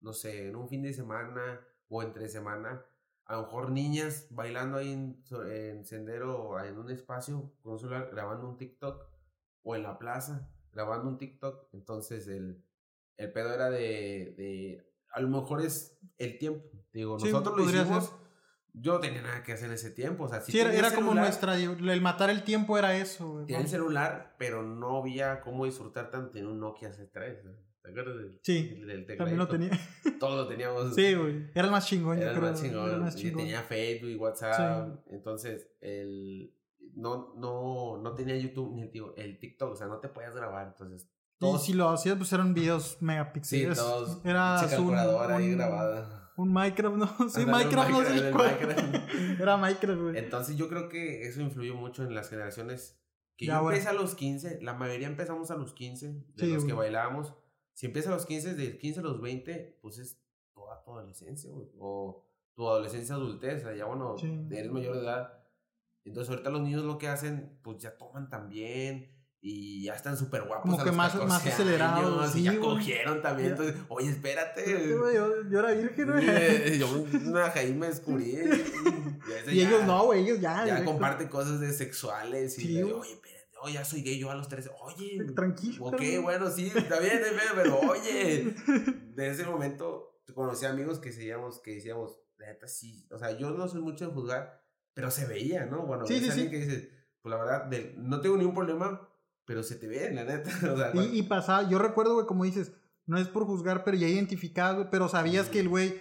no sé, en un fin de semana o entre semana, a lo mejor niñas bailando ahí en, sendero o en un espacio con un celular grabando un TikTok o en la plaza grabando un TikTok. Entonces el, el pedo era de, de, a lo mejor es el tiempo. Digo, Sí, nosotros lo hicimos. ser. Yo no tenía nada que hacer en ese tiempo. O sea, si Sí, era, como nuestra. El matar el tiempo era eso, güey. Tenía el celular, pero no había cómo disfrutar tanto en un Nokia C3. ¿no? ¿Te acuerdas del, Sí, del- También lo tenía. Todos lo teníamos. Sí, güey. Era el más chingón, Era yo el creo. más chingón. Era el más chingón. tenía Facebook y WhatsApp. Entonces, el, no, no, no tenía YouTube ni el, TikTok. O sea, no te podías grabar. Entonces, Y todos. si lo hacías, pues eran videos sí, megapíxeles. todos. Era un- calculadora ahí grabada. Un Minecraft, ¿no? Sí, Ándale, un Minecraft, no sé cuál. Minecraft. Era Minecraft, güey. Entonces yo creo que eso influyó mucho en las generaciones. Que Ya, yo empecé a los 15, la mayoría empezamos a los 15, de Sí, los que bailábamos. Si empiezas a los 15, de 15 a los 20, pues es toda tu adolescencia, güey. O tu adolescencia adultez, ya bueno, Sí. eres mayor de edad. Entonces ahorita los niños lo que hacen, pues ya toman también. Y ya están súper guapos. Como a que los más- 14 más acelerados, años, sí, y ya güey. cogieron también. Ya. Entonces, oye, espérate. Güey, yo, yo era virgen, güey. Eh, Yo una ahí me descubrí. Y, Y ya- ellos no, güey, ellos ya. ya directo. comparte cosas de sexuales y Sí, oye, espérate, no, ya soy gay yo a los 13. Oye, tranquilo. Ok, bueno, sí, está bien, pero oye, de ese momento conocí amigos que decíamos, que decíamos, neta, sí, o sea, yo no soy mucho de juzgar, pero se veía, ¿no? Bueno, sí, sí, alguien que dice, pues la verdad, no tengo ningún problema, pero se te ve, la neta. O sea, y, y pasaba, yo recuerdo, güey, como dices, no es por juzgar, pero ya identificado, güey, pero sabías que el güey,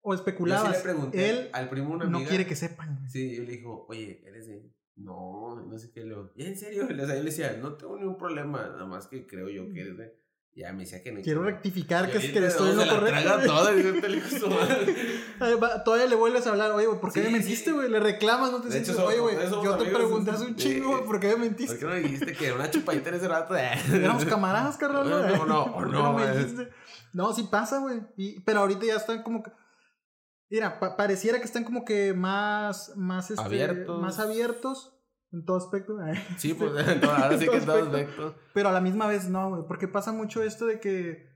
o especulabas, yo sí le pregunté él al primo una amiga, no quiere que sepan. Sí, y le dijo, oye, eres de... No, no sé qué le ¿En serio? O sea, yo le decía, no tengo ningún problema, nada más que creo yo que eres de... Ya me decía que no. Quiero rectificar que, es que estoy en lo correcto. Todavía le vuelves a hablar, oye, güey, ¿por qué me mentiste, güey? Le reclamas, no te sientes, oye, güey, yo te pregunté hace un chingo, güey, ¿por qué me mentiste? ¿Por qué no me dijiste que era una chupadita en ese rato? Éramos camaradas, carnal, No, no, no. me dijiste? No, sí pasa, güey. Pero ahorita ya están como que. Mira, pareciera que están como que más. Más, este, abiertos. Más abiertos. En todo aspecto. Sí, pues ahora sí que en todo aspecto. Pero a la misma vez no, güey. Porque pasa mucho esto de que.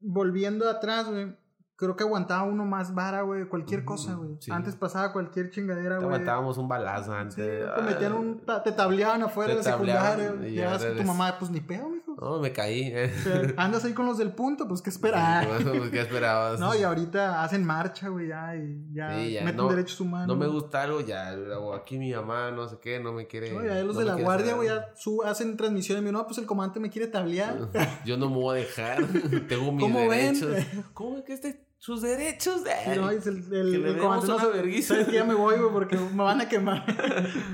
Volviendo atrás, güey creo que aguantaba uno más vara, güey, cualquier cosa, güey. Antes pasaba cualquier chingadera, güey. Te aguantábamos un balazo antes. te metían un... te tableaban afuera de secundaria. Llevas a tu mamá, pues ni pedo, mijo. No, me caí. andas ahí con los del punto, pues qué esperabas. pues qué esperabas. no, y ahorita hacen marcha, güey, ya, y ya, meten derechos humanos. No me gusta algo, ya, aquí mi mamá, no sé qué, no me quiere. No, ya los de la guardia, güey, ya hacen transmisiones, y no, pues el comandante me quiere tablear. Yo no me voy a dejar, tengo mis ¿Cómo derechos. Ven? ¿Cómo que este sus derechos. de no, es el, el, el comandante no ¿Sabes que ya me voy, güey? Porque me van a quemar.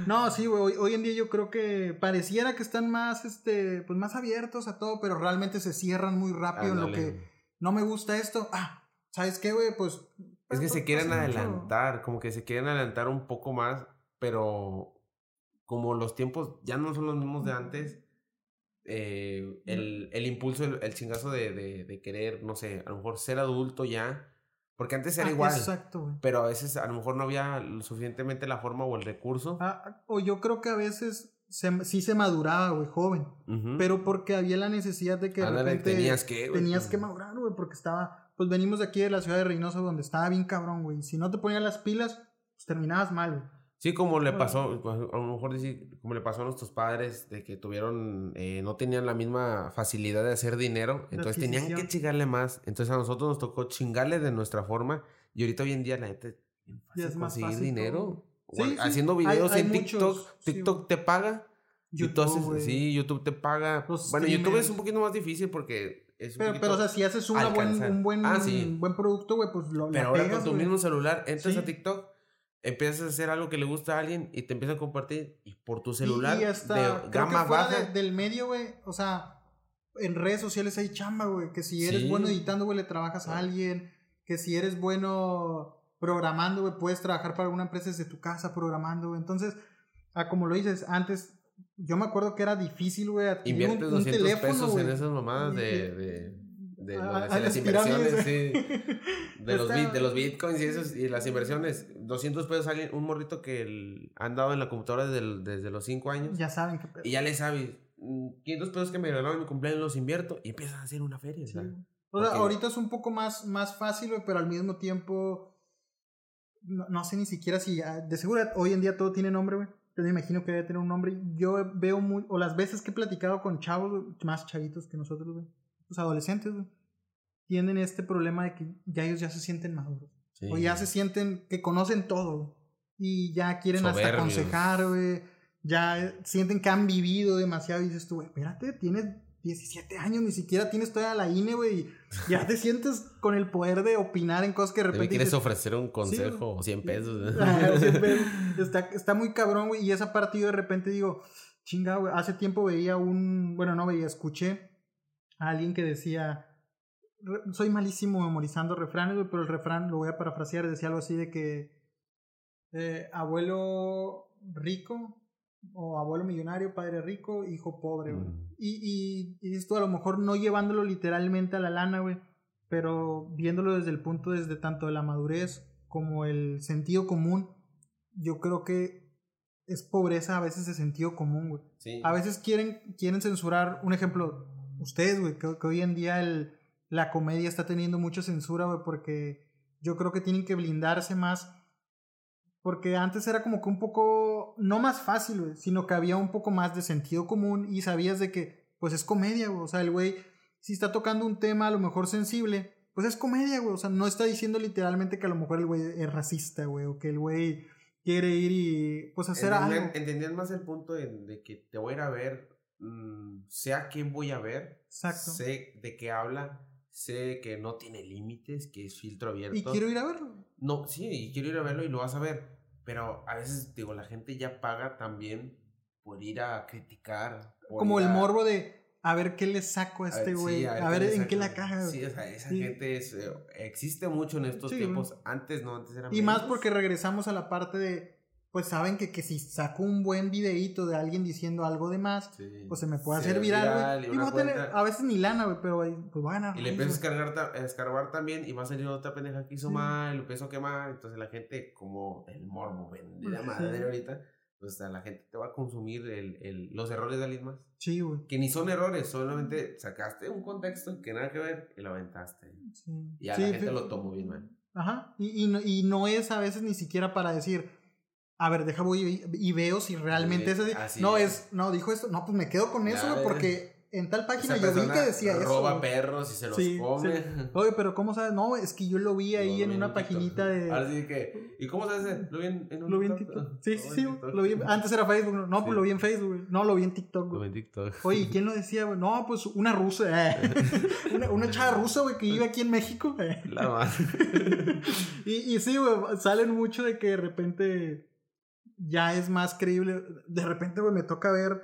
no, sí, güey. Hoy, hoy, en día yo creo que pareciera que están más, este, pues más abiertos a todo, pero realmente se cierran muy rápido en lo que no me gusta esto. Ah, ¿sabes qué, güey? Pues. Es que se quieren adelantar, como que se quieren adelantar un poco más, pero como los tiempos ya no son los mismos de antes eh, el, el, impulso, el, chingazo de, de, de, querer, no sé, a lo mejor ser adulto ya. Porque antes era ah, igual. Exacto, Pero a veces a lo mejor no había suficientemente la forma o el recurso. Ah, o yo creo que a veces se, sí se maduraba, güey, joven. Pero porque había la necesidad de que tenías que, Tenías que madurar, güey, porque estaba... Pues venimos de aquí de la ciudad de Reynosa donde estaba bien cabrón, güey. Si no te ponían las pilas, pues terminabas mal, güey. Sí, como le pasó, pues, a lo mejor decir, como le pasó a nuestros padres, de que tuvieron, eh, no tenían la misma facilidad de hacer dinero, entonces tenían que chingarle más. Entonces a nosotros nos tocó chingarle de nuestra forma y ahorita hoy en día la gente es más conseguir dinero. haciendo videos en TikTok, TikTok te paga. YouTube, sí, YouTube te paga. bueno, YouTube es un poquito más difícil porque pero, pero, o sea, si haces una buen, un buen, ah, buen producto, güey, pues lo Pero ahora con tu mismo celular entras a TikTok empiezas a hacer algo que le gusta a alguien y te empieza a compartir y por tu celular y hasta, de gama baja. del medio, güey, o sea, en redes sociales hay chamba, güey, que si eres bueno editando, güey, le trabajas a alguien, que si eres bueno programando, güey, puedes trabajar para alguna empresa desde tu casa programando, güey. Entonces, ah, como lo dices, antes yo me acuerdo que era difícil, güey, adquirir un, un, teléfono, pesos en esas mamadas de de, las inversiones, sí. De los, de los bitcoins y, esos, y las inversiones. 200 pesos alguien, un morrito que el, han dado en la computadora desde, desde los 5 años. Ya saben que Y ya le sabes. 500 pesos que me regalaron en mi cumpleaños los invierto y empiezan a hacer una feria. O sea, ahorita es un poco más, más fácil, pero al mismo tiempo. No, sé ni siquiera si. Ah, de seguro hoy en día todo tiene nombre, güey. me imagino que debe tener un nombre. Yo veo muy. O las veces que he platicado con chavos, más chavitos que nosotros, güey. Los adolescentes, güey tienen este problema de que ya ellos ya se sienten maduros. O ya se sienten que conocen todo. Y ya quieren hasta aconsejar, güey. Ya sienten que han vivido demasiado. Y dices tú, güey, espérate, tienes 17 años, ni siquiera tienes toda la INE, güey. Ya te sientes con el poder de opinar en cosas que de repente. quieres ofrecer un consejo o 100 pesos. Está, está muy cabrón, güey. Y esa parte yo de repente digo, chinga, güey. Hace tiempo veía un. Bueno, no veía, escuché a alguien que decía soy malísimo memorizando refranes, pero el refrán lo voy a parafrasear, decía algo así de que eh, abuelo rico o abuelo millonario, padre rico, hijo pobre, mm. Y, y, esto a lo mejor no llevándolo literalmente a la lana, güey, pero viéndolo desde el punto desde tanto de la madurez como el sentido común, yo creo que es pobreza a veces de sentido común, güey. A veces quieren, quieren censurar, un ejemplo, ustedes, güey, que hoy en día el la comedia está teniendo mucha censura, güey, porque yo creo que tienen que blindarse más. Porque antes era como que un poco no más fácil, güey, sino que había un poco más de sentido común y sabías de que, pues es comedia, güey. O sea, el güey, si está tocando un tema a lo mejor sensible, pues es comedia, güey. O sea, no está diciendo literalmente que a lo mejor el güey es racista, güey, o que el güey quiere ir y pues hacer algo. Entendían más el punto de, que te voy a ir a ver, mm, sé a quién voy a ver, Exacto. sé de qué habla, sé que no tiene límites, que es filtro abierto. Y quiero ir a verlo. No, sí, y quiero ir a verlo y lo vas a ver. Pero a veces, digo, la gente ya paga también por ir a criticar. Como el morbo de a ver qué le saco a este güey, a, ver, en qué la caja. Sí, o sea, esa gente eh, existe mucho en estos tiempos. Antes no, antes era Y más porque regresamos a la parte de pues saben que, que si saco un buen videíto de alguien diciendo algo de más, pues se me puede hacer viral, güey. Y, a veces ni lana, güey, pero pues van Y le empiezas a escarbar también y va a salir otra pendeja que hizo mal, lo empezó a quemar, entonces la gente, como el morbo vende la madre ahorita, pues a la gente te va a consumir el, el, los errores de alguien más. Sí, güey. Que ni son errores, solamente sacaste un contexto que nada que ver y lo aventaste. Sí. Y a la gente lo tomó bien mal. Ajá, y, y, y no es a veces ni siquiera para decir a ver, deja voy y, veo si realmente es así. no, es. no, dijo esto, no, pues me quedo con eso, porque en tal página yo vi que decía roba eso. Roba perros y se los come. Oye, pero ¿cómo sabes? No, es que yo lo vi ahí en una paginita de. Así que, ¿y cómo sabes? ¿Lo vi en, un Lo vi en TikTok. Sí, sí, sí. Lo vi, antes era Facebook. No, pues lo vi en Facebook. No, lo vi en TikTok. Lo vi en TikTok. Oye, ¿quién lo decía, güey? No, pues una rusa. Eh. una, una chava rusa, güey, que vive aquí en México. Eh. La más. y, y sí, güey, salen mucho de que de repente ya es más creíble. De repente, güey, me toca ver,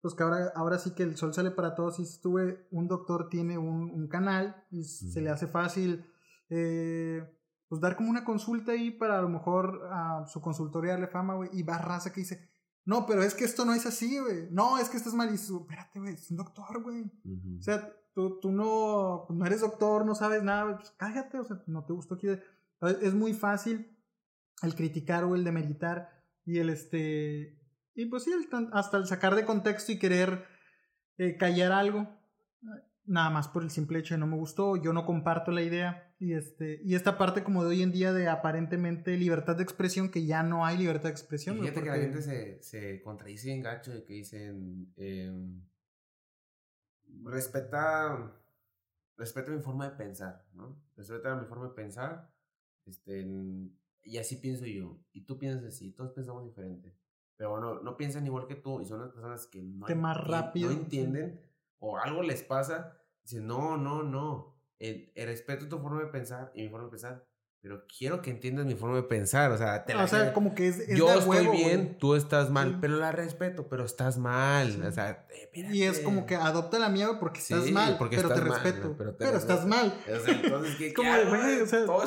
pues que ahora, ahora sí que el sol sale para todos. Y estuve, un doctor tiene un, un canal y se le hace fácil, eh, pues dar como una consulta ahí para a lo mejor a su consultoría darle fama, güey. Y va raza que dice, no, pero es que esto no es así, güey. No, es que estás mal. Y dices, espérate, güey, es un doctor, güey. O sea, tú, tú no, no eres doctor, no sabes nada, pues cállate, o sea, no te gustó. Es muy fácil el criticar o el demeritar y el este. Y pues sí, hasta el sacar de contexto y querer eh, callar algo. Nada más por el simple hecho de no me gustó, yo no comparto la idea. Y este, y esta parte como de hoy en día de aparentemente libertad de expresión, que ya no hay libertad de expresión. fíjate que la gente se, se contradice en gacho de que dicen em, respeta respeta mi forma de pensar, ¿no? Respeta mi forma de pensar. Este, y así pienso yo. Y tú piensas así. Todos pensamos diferente. Pero no, no piensan igual que tú. Y son las personas que no, más rápido. no entienden. O algo les pasa. Dicen, no, no, no. el respeto tu forma de pensar y mi forma de pensar pero quiero que entiendas mi forma de pensar, o sea, te la o sea, como que es, yo estoy bien, tú estás mal, pero la respeto, pero estás mal, o sea, eh, y es como que adopta la mía porque estás mal, porque pero te respeto, pero, estás mal. O sea, entonces qué, como güey, o sea, todo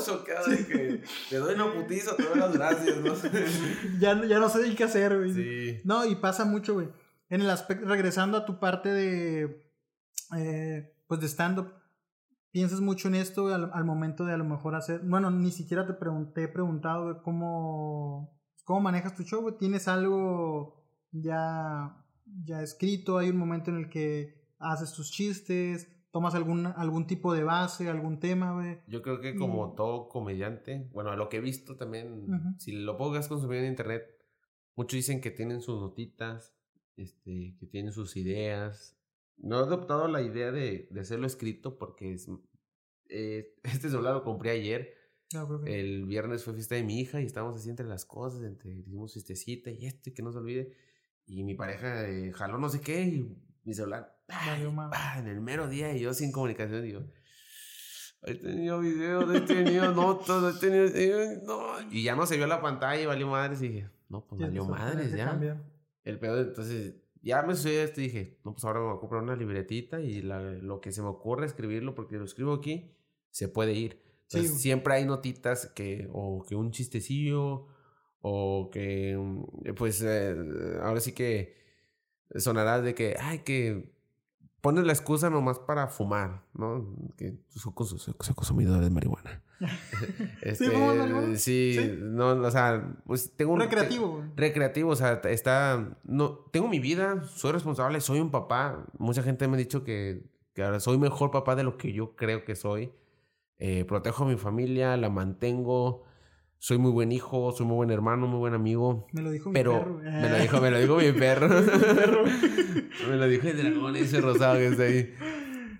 de que te doy una putiza, te doy las gracias, ¿no? ya, ya no sé qué hacer, güey. Sí. No, y pasa mucho, güey. En el aspecto regresando a tu parte de eh, pues de stand up piensas mucho en esto al, momento de a lo mejor hacer, bueno, ni siquiera te pregunté, he preguntado cómo, cómo manejas tu show, ¿tienes algo ya, ya escrito? ¿Hay un momento en el que haces tus chistes? ¿Tomas algún, algún tipo de base, algún tema, güey? Yo creo que como todo comediante, bueno, a lo que he visto también, si lo pongas consumir en internet, muchos dicen que tienen sus notitas, este, que tienen sus ideas, no he adoptado la idea de, de hacerlo escrito porque es, eh, este celular lo compré ayer. Ah, el viernes fue fiesta de mi hija y estábamos así entre las cosas, entre hicimos fiestecita y esto y que no se olvide. Y mi pareja eh, jaló no sé qué y mi celular en el mero día y yo sin comunicación digo, he tenido videos, he tenido notas, he tenido... No. Y ya no se vio la pantalla y valió madres y dije, no, pues valió madres ya. El peor, entonces ya me sucedió esto y dije, no, pues ahora me voy a comprar una libretita y lo que se me ocurre escribirlo, porque lo escribo aquí, se puede ir. Entonces, siempre hay notitas que, o que un chistecillo, o que, mm, pues, eh, ahora sí que sonará de que, ay, que pones la excusa nomás para fumar, ¿no? Que soy, consumidor de marihuana. este, ¿Sí, sí, no, o sea, pues tengo un... Recreativo. recreativo, o sea, está... No, tengo mi vida, soy responsable, soy un papá. Mucha gente me ha dicho que, que ahora soy mejor papá de lo que yo creo que soy. Eh, protejo a mi familia, la mantengo. Soy muy buen hijo, soy muy buen hermano, muy buen amigo. Me lo dijo pero mi perro. me lo dijo, me lo dijo mi perro. me lo dijo el dragón ese rosado que está ahí.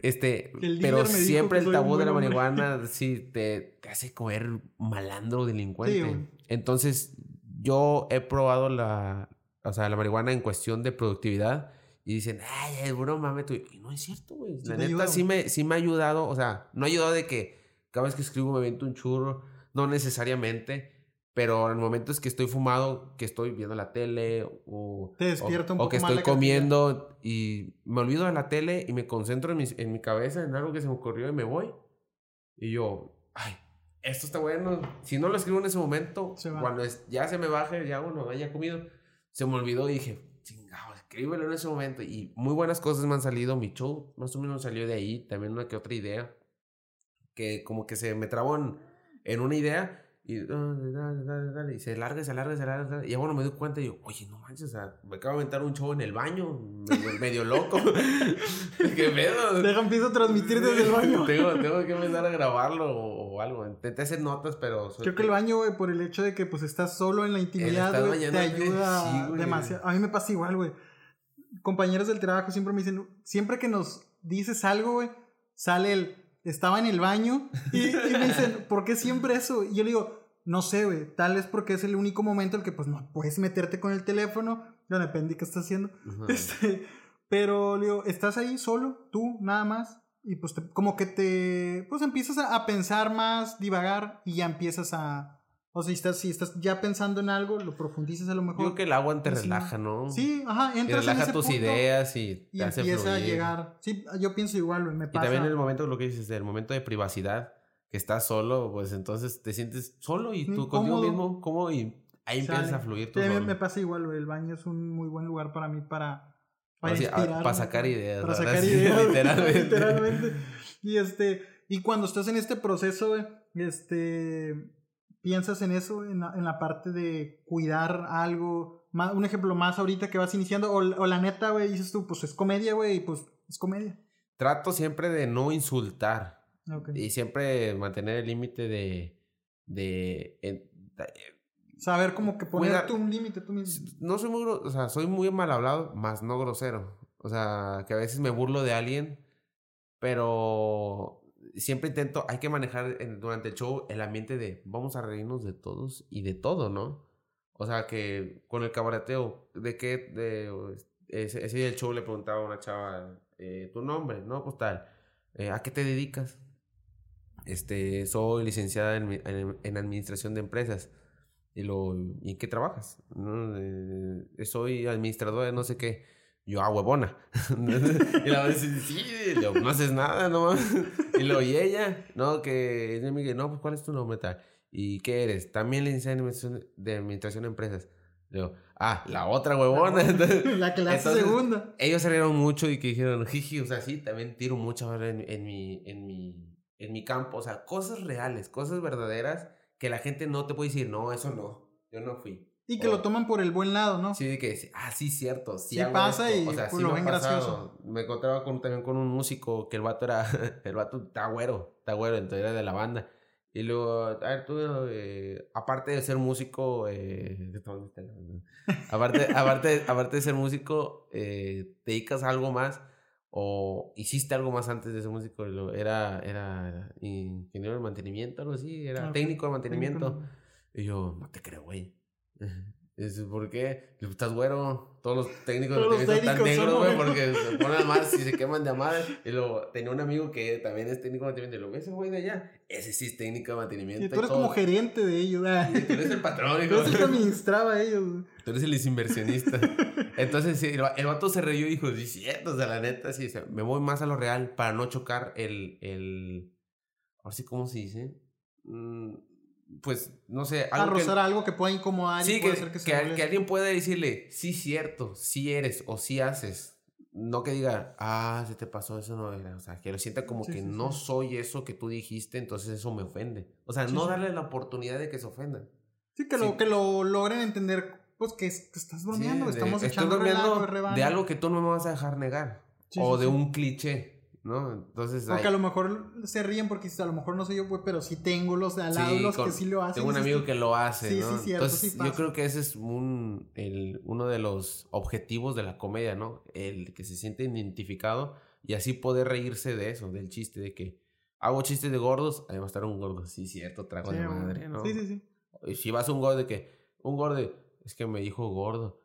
Este, pero siempre el tabú de la marihuana sí te, te, hace comer malandro delincuente. Entonces, yo he probado la, o sea, la marihuana en cuestión de productividad y dicen, ay, es broma, me Y no es cierto, güey. La neta sí me, sí me ha ayudado, o sea, no ha ayudado de que cada vez que escribo me viento un churro, no necesariamente, pero en momentos que estoy fumado, que estoy viendo la tele o, Te despierto un o, poco o que estoy comiendo y me olvido de la tele y me concentro en mi, en mi cabeza en algo que se me ocurrió y me voy. Y yo, ay, esto está bueno. Si no lo escribo en ese momento, cuando es, ya se me baje, ya uno haya comido, se me olvidó y dije, chingado, escríbelo en ese momento. Y muy buenas cosas me han salido. Mi show más o menos salió de ahí. También una que otra idea. Que como que se me trabó en, en una idea y, y se larga, se larga, se larga. Y ya bueno, me doy cuenta y yo, oye, no manches, o sea, me acabo de aventar un show en el baño, medio, loco. ¿Qué pedo? Deja, empiezo a transmitir desde el baño. tengo, tengo que empezar a grabarlo o, algo. Intenté hacer notas, pero... Creo que el baño, güey, por el hecho de que pues estás solo en la intimidad, güey, te ayuda demasiado. A mí me pasa igual, güey. Compañeros del trabajo siempre me dicen, siempre que nos dices algo, güey, sale el estaba en el baño y, me dicen, ¿por qué siempre eso? Y yo le digo, no sé, güey, tal vez porque es el único momento en el que pues no puedes meterte con el teléfono, ya depende de qué estás haciendo. Este, pero le digo, estás ahí solo, tú, nada más, y pues como que te, pues empiezas a pensar más, divagar y ya empiezas a, o sea, si estás, si estás ya pensando en algo, lo profundizas a lo mejor. Yo creo que el agua te relaja, ¿no? Sí, ajá, entras y relaja tus ideas y te hace empieza a llegar. Sí, yo pienso igual, me pasa. Y también en el momento, lo que dices, el momento de privacidad, que estás solo, pues entonces te sientes solo y tú contigo mismo, ¿cómo? Y ahí empiezas a fluir tu sí, me pasa igual, el baño es un muy buen lugar para mí para... Para, para sacar ideas. Para sacar ideas. literalmente. literalmente. Y este, y cuando estás en este proceso, este piensas en eso, en la, en la parte de cuidar algo? Más, un ejemplo más ahorita que vas iniciando, o, o la neta, güey, dices tú, pues es comedia, güey, y pues es comedia. Trato siempre de no insultar. Y siempre mantener el límite de... de, eh, Saber como que ponerte un límite tú mismo. No soy muy, o sea, soy muy mal hablado, más no grosero. O sea, que a veces me burlo de alguien, pero siempre intento, hay que manejar durante el show el ambiente de vamos a reírnos de todos y de todo, ¿no? O sea, que con el cabareteo, ¿de qué? De, ese, día del show le preguntaba a una chava, eh, ¿tu nombre? No, pues. Eh, ¿A qué te dedicas? Este, soy licenciada en, en, administración de empresas. Y, lo, ¿y en qué trabajas? ¿No? Soy administrador de no sé qué. Yo, ah, huevona. y la dice, sí, no haces nada, no. Y lo y ella, no, que me no, pues, ¿cuál es tu nombre tal? ¿Y qué eres? También licenciada de administración de empresas. Le digo, ah, la otra huevona. la que la segunda. Ellos se rieron mucho y que dijeron, jiji, o sea, sí, también tiro mucho en, en, mi, en, mi, en mi campo. O sea, cosas reales, cosas verdaderas que la gente no te puede decir, no, eso no, yo no fui. Y que lo toman por el buen lado, ¿no? Sí, que ah, sí, cierto. Sí, pasa y o sea, pues, lo ven gracioso. Me encontraba con, también con un músico que el vato era, el vato está güero, está güero, entonces era de la banda. Y luego, a ver, tú, eh, aparte de ser músico, eh, aparte, aparte, aparte de ser músico, eh, ¿te dedicas a algo más? ¿O hiciste algo más antes de ser músico? Era, era ingeniero de mantenimiento, algo así, era técnico de mantenimiento. Y yo, no te creo, güey. Es ¿por qué? Estás güero. Todos los técnicos Todos de están negros, güey, porque se ponen a amar si se queman de amar. Y luego tenía un amigo que también es técnico de mantenimiento. Y lo ves, güey de allá. Ese sí es técnico de mantenimiento. Y tú eres como gerente de ellos, ¿verdad? tú eres el patrón. Tú eres el que administraba a ellos. Tú eres el inversionista. Entonces, sí, el, vato se reyó y dijo, sí, cierto, o sea, la neta, sí, me voy más a lo real para no chocar el, el, ahora sí, ¿cómo se dice? Mm, pues, no sé. Algo a rozar algo que pueda incomodar sí, y puede que, que, que, que, alguien pueda decirle, sí, cierto, sí eres o sí haces. No que diga, ah, se te pasó, eso no era. O sea, que lo sienta como que no soy eso que tú dijiste, entonces eso me ofende. O sea, no darle la oportunidad de que se ofendan. Sí, que, Lo, que lo logren entender, pues que, estás bromeando, estamos echando de algo que tú no me vas a dejar negar. o de un cliché. ¿No? Entonces. Aunque a lo mejor se ríen porque a lo mejor no soy yo, pues, pero sí tengo los de al lado, los que sí lo hacen. Tengo un amigo que lo hace, sí, ¿no? Sí, cierto, Entonces, sí yo creo que ese es un, el, uno de los objetivos de la comedia, ¿no? El que se siente identificado y así poder reírse de eso, del chiste, de que hago chistes de gordos, ahí va a estar un gordo, sí, cierto, trago de madre, ¿no? Sí, sí, sí. Y si vas a un gordo de que, un gordo, es que me dijo gordo.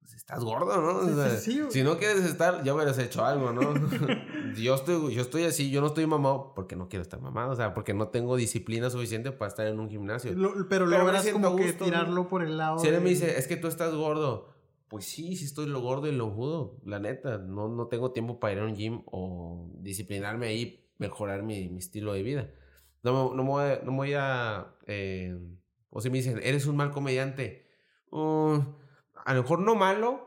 Pues estás gordo, ¿no? O Sí, sea, sí, sí, güey. si no quieres estar, ya hubieras hecho algo, ¿no? yo, estoy, yo estoy así, yo no estoy mamado porque no quiero estar mamado, o sea, porque no tengo disciplina suficiente para estar en un gimnasio. Lo- pero Pero logras como que tirarlo por el lado. Si él me dice, es que tú estás gordo, pues sí, sí estoy lo gordo y lo judo, la neta, no, no tengo tiempo para ir a un gym o disciplinarme ahí, mejorar mi, mi estilo de vida. No, no, me voy a- no me voy a... eh, o si me dicen, eres un mal comediante, uh, a lo mejor no malo,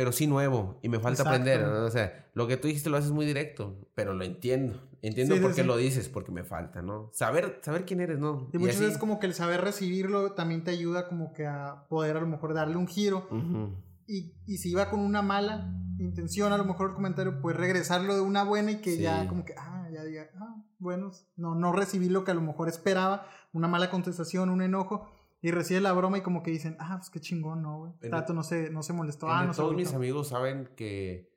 pero sí nuevo y me falta Exacto. aprender, ¿no? O sea, lo que tú dijiste lo haces muy directo, pero lo entiendo. Entiendo Sí, sí, por qué sí. lo dices, porque me falta, ¿no? Saber, saber quién eres, ¿no? Y muchas así- veces como que el saber recibirlo también te ayuda como que a poder a lo mejor darle un giro. Y, y si iba con una mala intención, a lo mejor el comentario, pues regresarlo de una buena y que ya como que, ah, ya diga, ah, bueno, no, no recibí lo que a lo mejor esperaba, una mala contestación, un enojo, y recibe la broma y como que dicen, ah, pues qué chingón, ¿no, güey? En- Tato no se, no se molestó, ah, no todos mis agüitó". amigos saben que,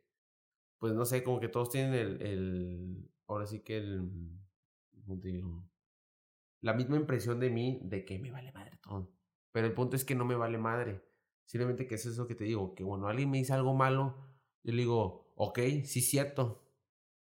pues no sé, como que todos tienen el, el ahora sí que el, ¿cómo te digo? La misma impresión de mí de que me vale madre todo. Pero el punto es que no me vale madre. Simplemente que es eso que te digo, que cuando alguien me dice algo malo, yo le digo, ok, sí es cierto.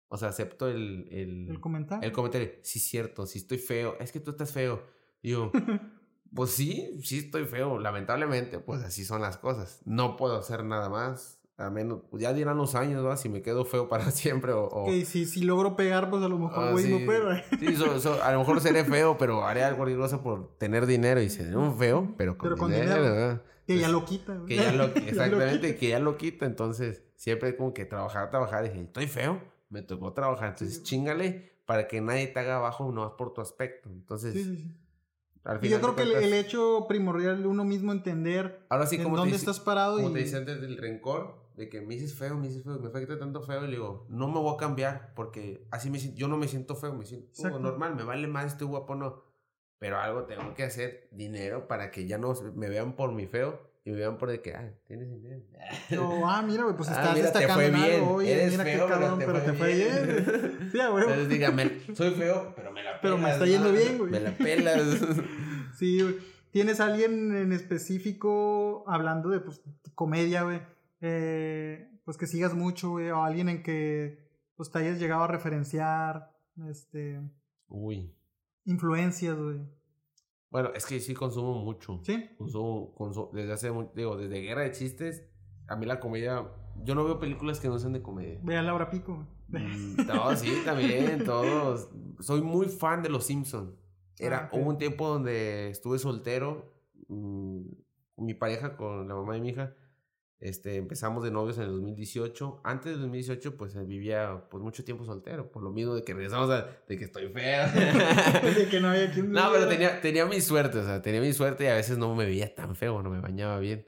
O sea, acepto el, el, El comentario. el comentario, sí es cierto, sí estoy feo, es que tú estás feo. Y yo, pues sí, sí estoy feo, lamentablemente, pues así son las cosas. No puedo hacer nada más, a menos, pues ya dirán los años, ¿no? Si me quedo feo para siempre o... o- Que si, si logro pegar, pues a lo mejor, Ah, güey, sí. no puedo. Sí, so- so- a lo mejor seré feo, pero haré algo rigoso por tener dinero y seré un feo, pero con, Pero con dinero, dinero. ¿verdad? Que ya lo quita, güey. Que ya lo, Ya lo exactamente, que ya lo quita, entonces siempre como que trabajar, trabajar, y dije, estoy feo, me tocó trabajar, entonces chingale para que nadie te haga abajo no por tu aspecto, entonces Sí, sí, sí. al Y yo creo que el, el hecho primordial de uno mismo entender ahora sí en como dónde te, dice- estás parado como y... te dice antes del rencor, de que me dices feo, me dices feo, me afecta tanto feo, y le digo, no me voy a cambiar, porque así me yo no me siento feo, me siento Exacto. normal, me vale más este guapo no, pero algo tengo que hacer, dinero, para que ya no me vean por mi feo, y vean por de que, ah, tienes dinero. No, ah, mira, güey, pues Ah, estás te destacando fue algo. bien. Oye, Eres mira feo, qué pero cabrón, te pero fue te fue bien. bien. güey. Sí, a huevo. Entonces dígame, soy feo, pero me la pelas. Pero me está yendo ¿no? bien, güey. Me la pelas. Sí, güey. ¿Tienes alguien en específico hablando de pues, comedia, güey? Eh, pues que sigas mucho, güey, o alguien en que pues te hayas llegado a referenciar, este, Uy. influencias, güey. Bueno, es que sí consumo mucho. ¿Sí? Consumo, consumo- desde hace, digo, desde Guerra de Chistes, a mí la comedia, yo no veo películas que no sean de comedia. Ve a Laura Pico. Mm, No, sí, también, todos. Soy muy fan de Los Simpson. Era, Ah. Hubo un tiempo donde estuve soltero, mm, mi pareja, con la mamá de mi hija. Este, empezamos de novios en el 2018. Antes del 2018, pues eh, vivía pues mucho tiempo soltero, por lo mismo de que regresamos a, de que estoy feo. De que no había quien... no, pero tenía, tenía mi suerte, o sea, tenía mi suerte y a veces no me veía tan feo, no me bañaba bien.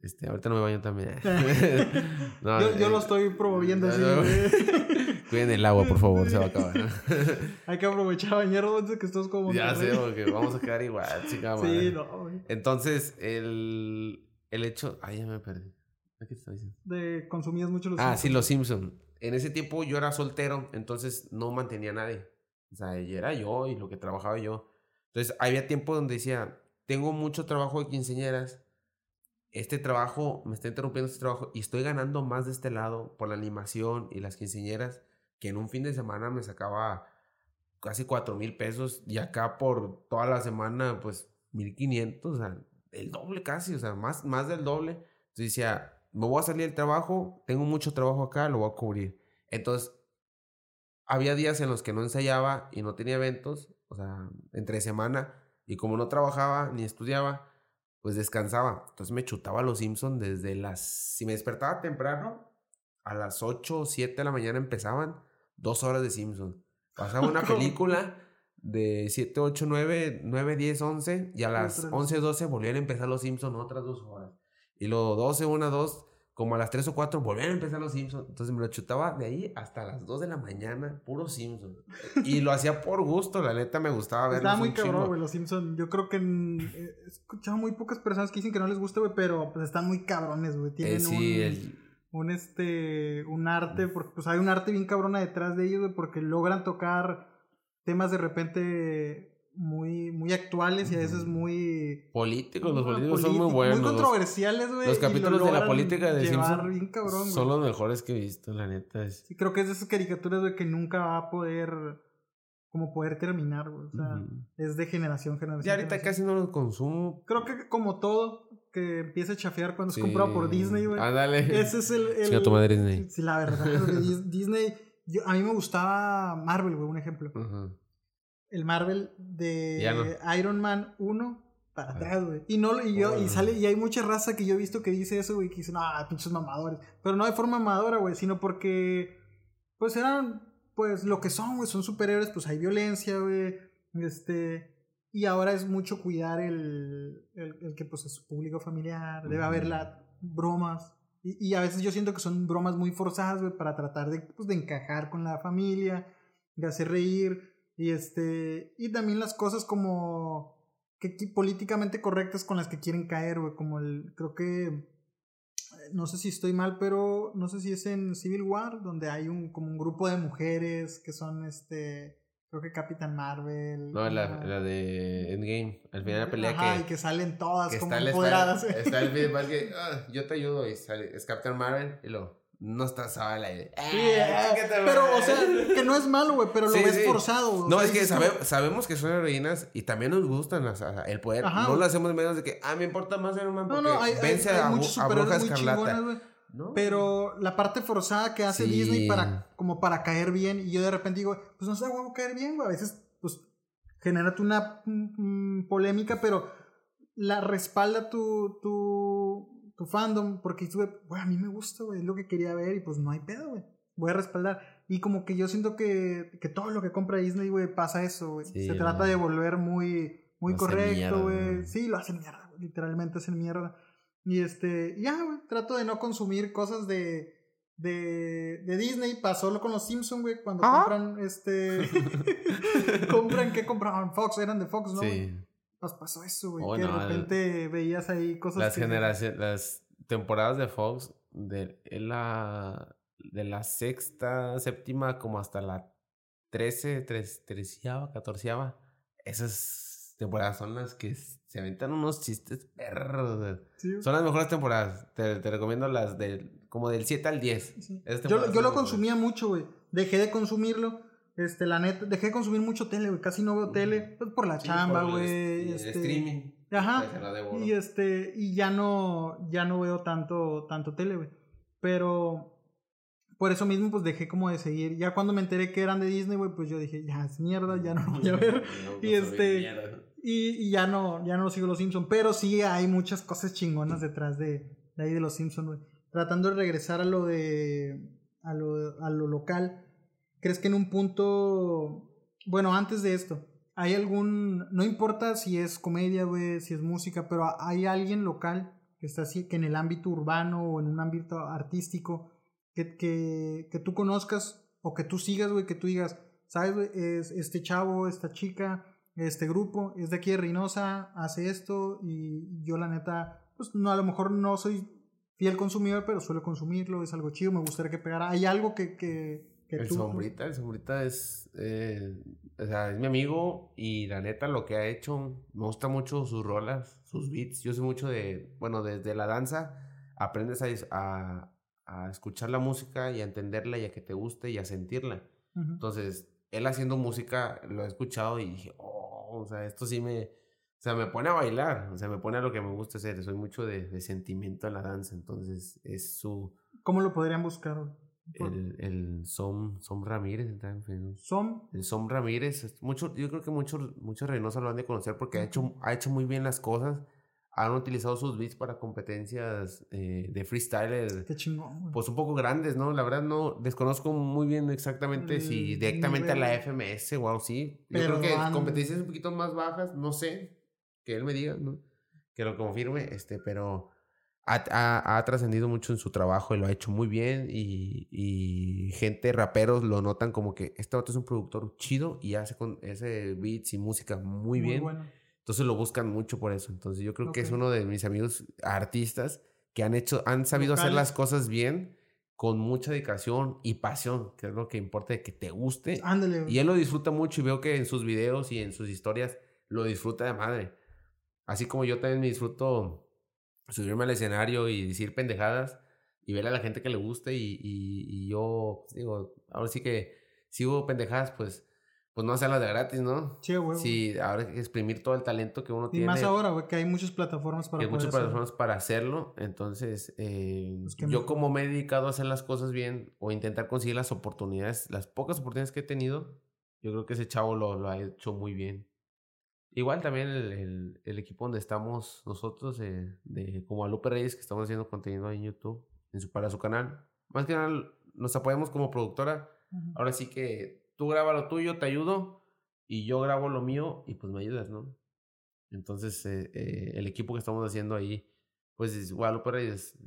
Este, ahorita no me baño tan bien. No, Yo, yo eh, lo estoy promoviendo así, no, no. güey. Cuiden el agua, por favor, se va a acabar. Hay que aprovechar bañarnos antes que estás como... ya sé, porque vamos a quedar igual, chica madre. Sí, no, güey. Entonces, el, el hecho. Ay, ya me perdí. ¿Qué te estaba diciendo? De consumías mucho los... Ah, sí, Simpsons. los Simpson. En ese tiempo yo era soltero, entonces no mantenía a nadie. O sea, y era yo y lo que trabajaba yo. Entonces, había tiempo donde decía, tengo mucho trabajo de quinceañeras. Este trabajo, me está interrumpiendo este trabajo y estoy ganando más de este lado por la animación y las quinceañeras que en un fin de semana me sacaba casi cuatro mil pesos y acá por toda la semana pues mil quinientos, o sea, el doble casi, o sea, más, más del doble. Entonces decía, me voy a salir del trabajo, tengo mucho trabajo acá, lo voy a cubrir. Entonces, había días en los que no ensayaba y no tenía eventos, o sea, entre semana, y como no trabajaba ni estudiaba, pues descansaba. Entonces me chutaba los Simpsons desde las... Si me despertaba temprano, a las 8 o 7 de la mañana empezaban dos horas de Simpsons. Pasaba una película de 7, 8, 9, 9, 10, 11 y a las Otras. 11, 12 volvían a empezar los Simpsons otras dos horas. Y luego 12, 1, 2, como a las 3 o 4 volvían a empezar los Simpsons. Entonces me lo chutaba de ahí hasta las 2 de la mañana, puro Simpsons. y lo hacía por gusto, la neta me gustaba verlo. Estaba muy cabrón, güey, los Simpsons. Yo creo que eh, he escuchado muy pocas personas que dicen que no les gusta, güey, pero pues están muy cabrones, güey. Tienen Eh, sí, un, el- un, este, un arte, porque pues hay un arte bien cabrona detrás de ellos, güey, porque logran tocar temas de repente muy, muy actuales y a veces muy... políticos, los políticos son muy buenos. Muy controversiales, güey. los y lo capítulos de la política de Simpson bien cabrón, güey. son los mejores que he visto, la neta. Es... Sí, creo que es de esas caricaturas, güey, que nunca va a poder, como poder terminar, güey. O sea, es de generación, generación. Ya ahorita generación. casi no los consumo. Creo que como todo que empieza a chafear cuando Sí. es comprado por Disney, güey. Ándale. Ese es el... el Chinga tu madre, Disney. Sí, la verdad, Disney... yo- a mí me gustaba Marvel, güey, un ejemplo. El Marvel de no. Iron Man 1 para Ah. atrás, güey. Y no y yo y sale y hay mucha raza que yo he visto que dice eso, güey, que dicen, "Ah, pinches mamadores." Pero no de forma mamadora, güey, sino porque pues eran pues lo que son, güey, son superhéroes, pues hay violencia, güey. Este y ahora es mucho cuidar el, el, el que pues es su público familiar, debe haber la bromas. Y, a veces yo siento que son bromas muy forzadas, güey, para tratar de, pues, de encajar con la familia, de hacer reír. Y este. Y también las cosas como. Que políticamente correctas con las que quieren caer, güey. Como el. Creo que. eh, No sé si estoy mal, pero no sé si es en Civil War, donde hay un como un grupo de mujeres que son este. Creo que Capitán Marvel. No, la, la de Endgame. Al final de la pelea Ajá, que, y que salen todas que como está empoderadas. Está, está el Parker que "Ah, yo te ayudo y sale, es Captain Marvel y lo no está Zabala y Sí, "Ah, eh, chíngate, pero, madre". o sea, que no es malo, güey, pero lo Sí, ves sí. forzado. O No, sea, es que sabe- sabemos que son heroínas y también nos gustan el poder. Ajá, no lo hacemos menos de que, ah, me importa más Iron Man No, porque no, hay, hay- vence hay a, Bu- muchos a Bruja Escarlata. Pero la parte forzada que hace Sí. Disney para, como para caer bien, y yo de repente digo, pues no sé, huevo caer bien, güey. A veces, pues, genérate una mm, mm, polémica, pero la respalda tu, tu, tu fandom, porque güey, a mí me gusta, güey, es lo que quería ver, y pues no hay pedo, güey. Voy a respaldar. Y como que yo siento que, que todo lo que compra Disney, güey, pasa eso, güey. Sí, Se trata de volver muy, muy Lo correcto, güey. Sí, lo hacen mierda. Literalmente hacen mierda. Y este, ya, güey, trato de no consumir cosas de, de, de Disney. Pasó con los Simpsons, güey, cuando Ajá. compran, este, compran, ¿qué compraban? Fox, eran de Fox, ¿no? Sí. Pas- pasó eso, güey, Oh, que de el- repente veías ahí cosas Las que- generaciones, las temporadas de Fox, de la, de la sexta, séptima, como hasta la trece, treceava, catorceava, esas temporadas son las que se aventan unos chistes perros. Sí. Son las mejores temporadas. Te, te recomiendo las del, como del 7 al 10. Sí. Esas Yo, yo lo consumía mucho, güey. Dejé de consumirlo. Este, la neta, dejé de consumir mucho tele, güey. Casi no veo tele. Pues por la Sí, chamba, güey. y este, streaming. Ajá. Y este, y ya no, ya no veo tanto, tanto tele, güey. Pero por eso mismo, pues dejé como de seguir. Ya cuando me enteré que eran de Disney, güey, pues yo dije, ya es mierda, ya no lo voy a ver. No, y no soy este- mierda. Y, ya no, ya no sigo los Simpsons. Pero sí hay muchas cosas chingonas detrás de, de ahí de los Simpsons, güey. Tratando de regresar a lo de. a lo, a lo local. ¿Crees que en un punto. Bueno, antes de esto. ¿Hay algún. No importa si es comedia, güey, si es música, pero hay alguien local que está así, que en el ámbito urbano o en un ámbito artístico, que, que, que tú conozcas o que tú sigas, güey, que tú digas, ¿sabes, güey? Es este chavo, esta chica, este grupo es de aquí de Reynosa, hace esto y yo la neta, pues no, a lo mejor no soy fiel consumidor, pero suelo consumirlo, es algo chido, me gustaría que pegara. ¿Hay algo que, que, que El tú... sombrita, el sombrita es, eh, o sea, es mi amigo y la neta lo que ha hecho, me gusta mucho sus rolas, sus beats. Yo sé mucho de, bueno, desde la danza aprendes a, a, a escuchar la música y a entenderla y a que te guste y a sentirla. Entonces, él haciendo música lo he escuchado y dije, oh, o sea, esto sí me, o sea, me pone a bailar, o sea, me pone a lo que me gusta hacer. Soy mucho de, de sentimiento en la danza, entonces es su, ¿Cómo lo podrían buscar? el, el Som, Som Ramírez, está en Facebook. Som, El Som Ramírez, mucho, yo creo que muchos muchos Reynosa lo han de conocer porque ha, hecho, ha hecho muy bien las cosas. Han utilizado sus beats para competencias eh, de freestyle, qué chingón. pues un poco grandes, ¿no? La verdad no desconozco muy bien exactamente si El directamente a la. FMS o. Yo Pero creo que han- competencias un poquito más bajas, no sé, que él me diga, ¿no? Que lo confirme, este, pero ha, ha, trascendido mucho en su trabajo y lo ha hecho muy bien. Y, y, gente, raperos, lo notan como que este vato es un productor chido y hace, con, ese beats y música muy, muy bien. Bueno. Entonces lo buscan mucho por eso. Entonces yo creo que es uno de mis amigos artistas que han hecho, han sabido hacer las cosas bien con mucha dedicación y pasión, que es lo que importa que te guste. Ándale. Y él lo disfruta mucho y veo que en sus videos y en sus historias lo disfruta de madre. Así como yo también me disfruto subirme al escenario y decir pendejadas y ver a la gente que le guste y, y, yo digo, ahora sí que si hubo pendejadas, pues pues no hacerlas de gratis, ¿no? Sí, güey. Sí, ahora que exprimir todo el talento que uno tiene. Y más ahora, güey, que hay muchas plataformas para Hay muchas plataformas para hacerlo. Entonces, eh, pues yo como me he dedicado a hacer las cosas bien o intentar conseguir las oportunidades, las pocas oportunidades que he tenido, yo creo que ese chavo lo, lo ha hecho muy bien. Igual también el, el, equipo donde estamos nosotros, eh, de, como a Lupe Reyes, que estamos haciendo contenido en YouTube, en su, para su canal. Más que nada, nos apoyamos como productora. Ahora sí que tú graba lo tuyo, te ayudo, y yo grabo lo mío, y pues me ayudas, ¿no? Entonces, eh, eh, el equipo que estamos haciendo ahí, pues es Guadalupe Reyes,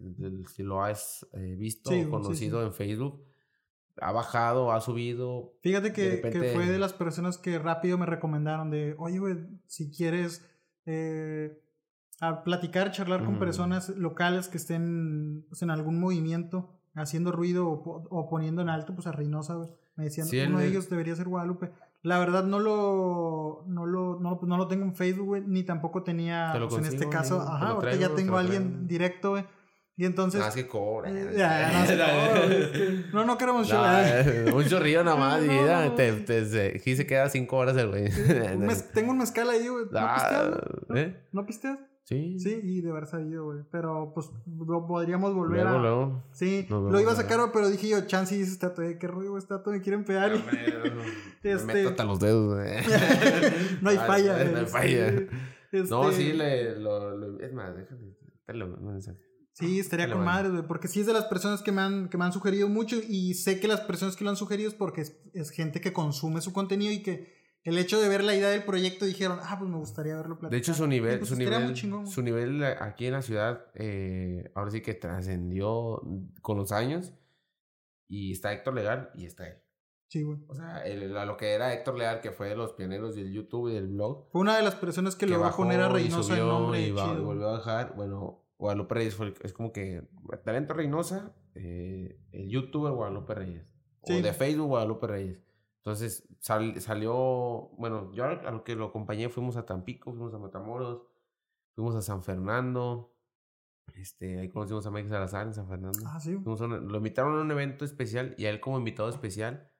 si lo has visto o conocido en Facebook, ha bajado, ha subido. Fíjate que, que, fue de las personas que rápido me recomendaron de, oye, güey, si quieres eh, a platicar, charlar con personas locales que estén pues, en algún movimiento, haciendo ruido o, poniendo en alto, pues a Reynosa, güey. Me decían, uno de ellos debería ser Guadalupe. La verdad no lo, no lo, no, no lo tengo en Facebook, güey, ni tampoco tenía, pues, en este caso, ajá, ahorita ya tengo a alguien directo, güey y entonces. Más que cobra. no, no, queremos show. un chorrillo nada más. y ya, te, te, aquí se queda cinco horas el güey. tengo un mezcal ahí, güey. ¿No ah, pisteas? ¿Eh? ¿No pisteas? Sí. Sí, y de haber salido, güey. Pero pues lo podríamos volver a. Luego. Sí, lo iba a sacar, pero dije yo, chance y dice estatua, qué ruido, estatua, me quieren pegar. Y... este... Me meto hasta los dedos, güey. no hay falla, No hay falla. No, sí, le, lo, es más, déjame. Dale un mensaje. Sí, estaría con madre, güey, porque sí es de las personas que me, han, que me han sugerido mucho y sé que las personas que lo han sugerido es porque es, gente que consume su contenido y que el hecho de ver la idea del proyecto dijeron, ah, pues me gustaría verlo platicado. De hecho, su nivel, pues su, nivel su nivel aquí en la ciudad, eh, ahora sí que trascendió con los años y está Héctor Legal y está él. Sí, güey. O sea, el, a lo que era Héctor Leal, que fue de los pioneros del YouTube y del blog. Fue una de las personas que, le va a poner a Reynosa el nombre. Y, volvió a bajar. Bueno, Guadalupe Reyes fue, es como que Talento Reynosa, eh, el youtuber Guadalupe Reyes. O de Facebook Guadalupe Reyes. Entonces salió, bueno, yo a lo que lo acompañé fuimos a Tampico, fuimos a Matamoros, fuimos a San Fernando. Este, ahí conocimos a Mike Salazar en San Fernando. Ah, sí. lo invitaron a un evento especial y a él como invitado especial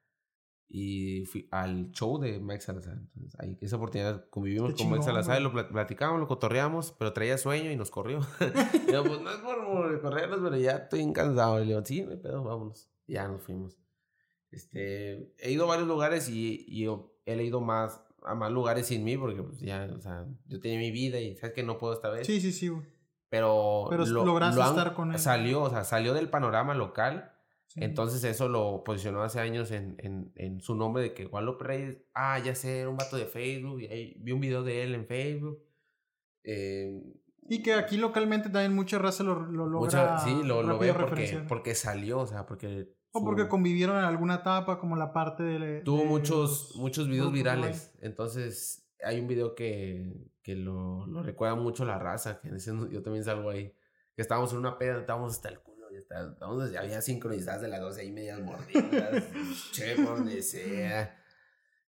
y fui al show de Mike Salazar. Entonces, ahí, esa oportunidad convivimos con Mike Salazar, lo platicamos, lo cotorreamos, pero traía sueño y nos corrió. y yo, pues no es por corrernos, pero ya estoy cansado. Y le digo, sí, me pedo, vámonos. Ya nos fuimos. Este, he ido a varios lugares y, y he ido más a más lugares sin mí porque pues ya, o sea, yo tenía mi vida y sabes que no puedo esta vez. Sí, sí, sí, Pero, pero lo, lograste estar con él. Salió, o sea, salió del panorama local entonces eso lo posicionó hace años en, en, en su nombre de que Guadalupe Reyes, ah, ya sé, era un vato de Facebook, y ahí vi un video de él en Facebook. Eh, y que aquí localmente también mucha raza lo, lo logra. sí, lo, lo ve porque, porque salió, o sea, porque... O porque convivieron en alguna etapa, como la parte de... Tuvo muchos, muchos videos virales, entonces hay un video que, que lo, lo recuerda mucho la raza, que yo también salgo ahí, que estábamos en una peda, estábamos hasta el Estamos ya sincronizadas de las 12 y media mordidas. che, por donde sea.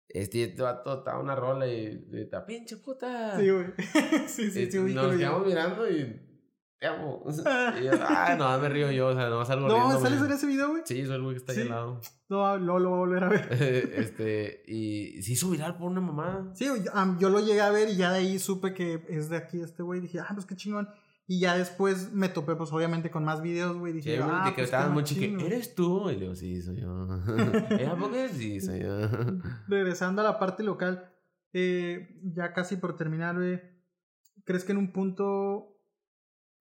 Este vato estaba una rola y de pinche puta. Sí, güey. sí, sí, sí, Nos quedamos mirando y. Te amo. Y yo, ah, no, me río yo, o sea, no salgo riendo. No, ¿sales en ese video, güey? Sí, soy el güey que está ahí al lado. No, no lo voy a volver a ver. este, y se hizo viral por una mamá. Sí, yo, yo, lo llegué a ver y ya de ahí supe que es de aquí este güey. Dije, ah, pues qué chingón. Y ya después me topé, pues obviamente con más videos, güey. Dije, sí, ah, que pues, muy chique. ¿Eres tú? Y le digo, sí, soy yo. ¿Eh, por qué? Sí, soy yo. Regresando a la parte local, eh, ya casi por terminar, güey. ¿Crees que en un punto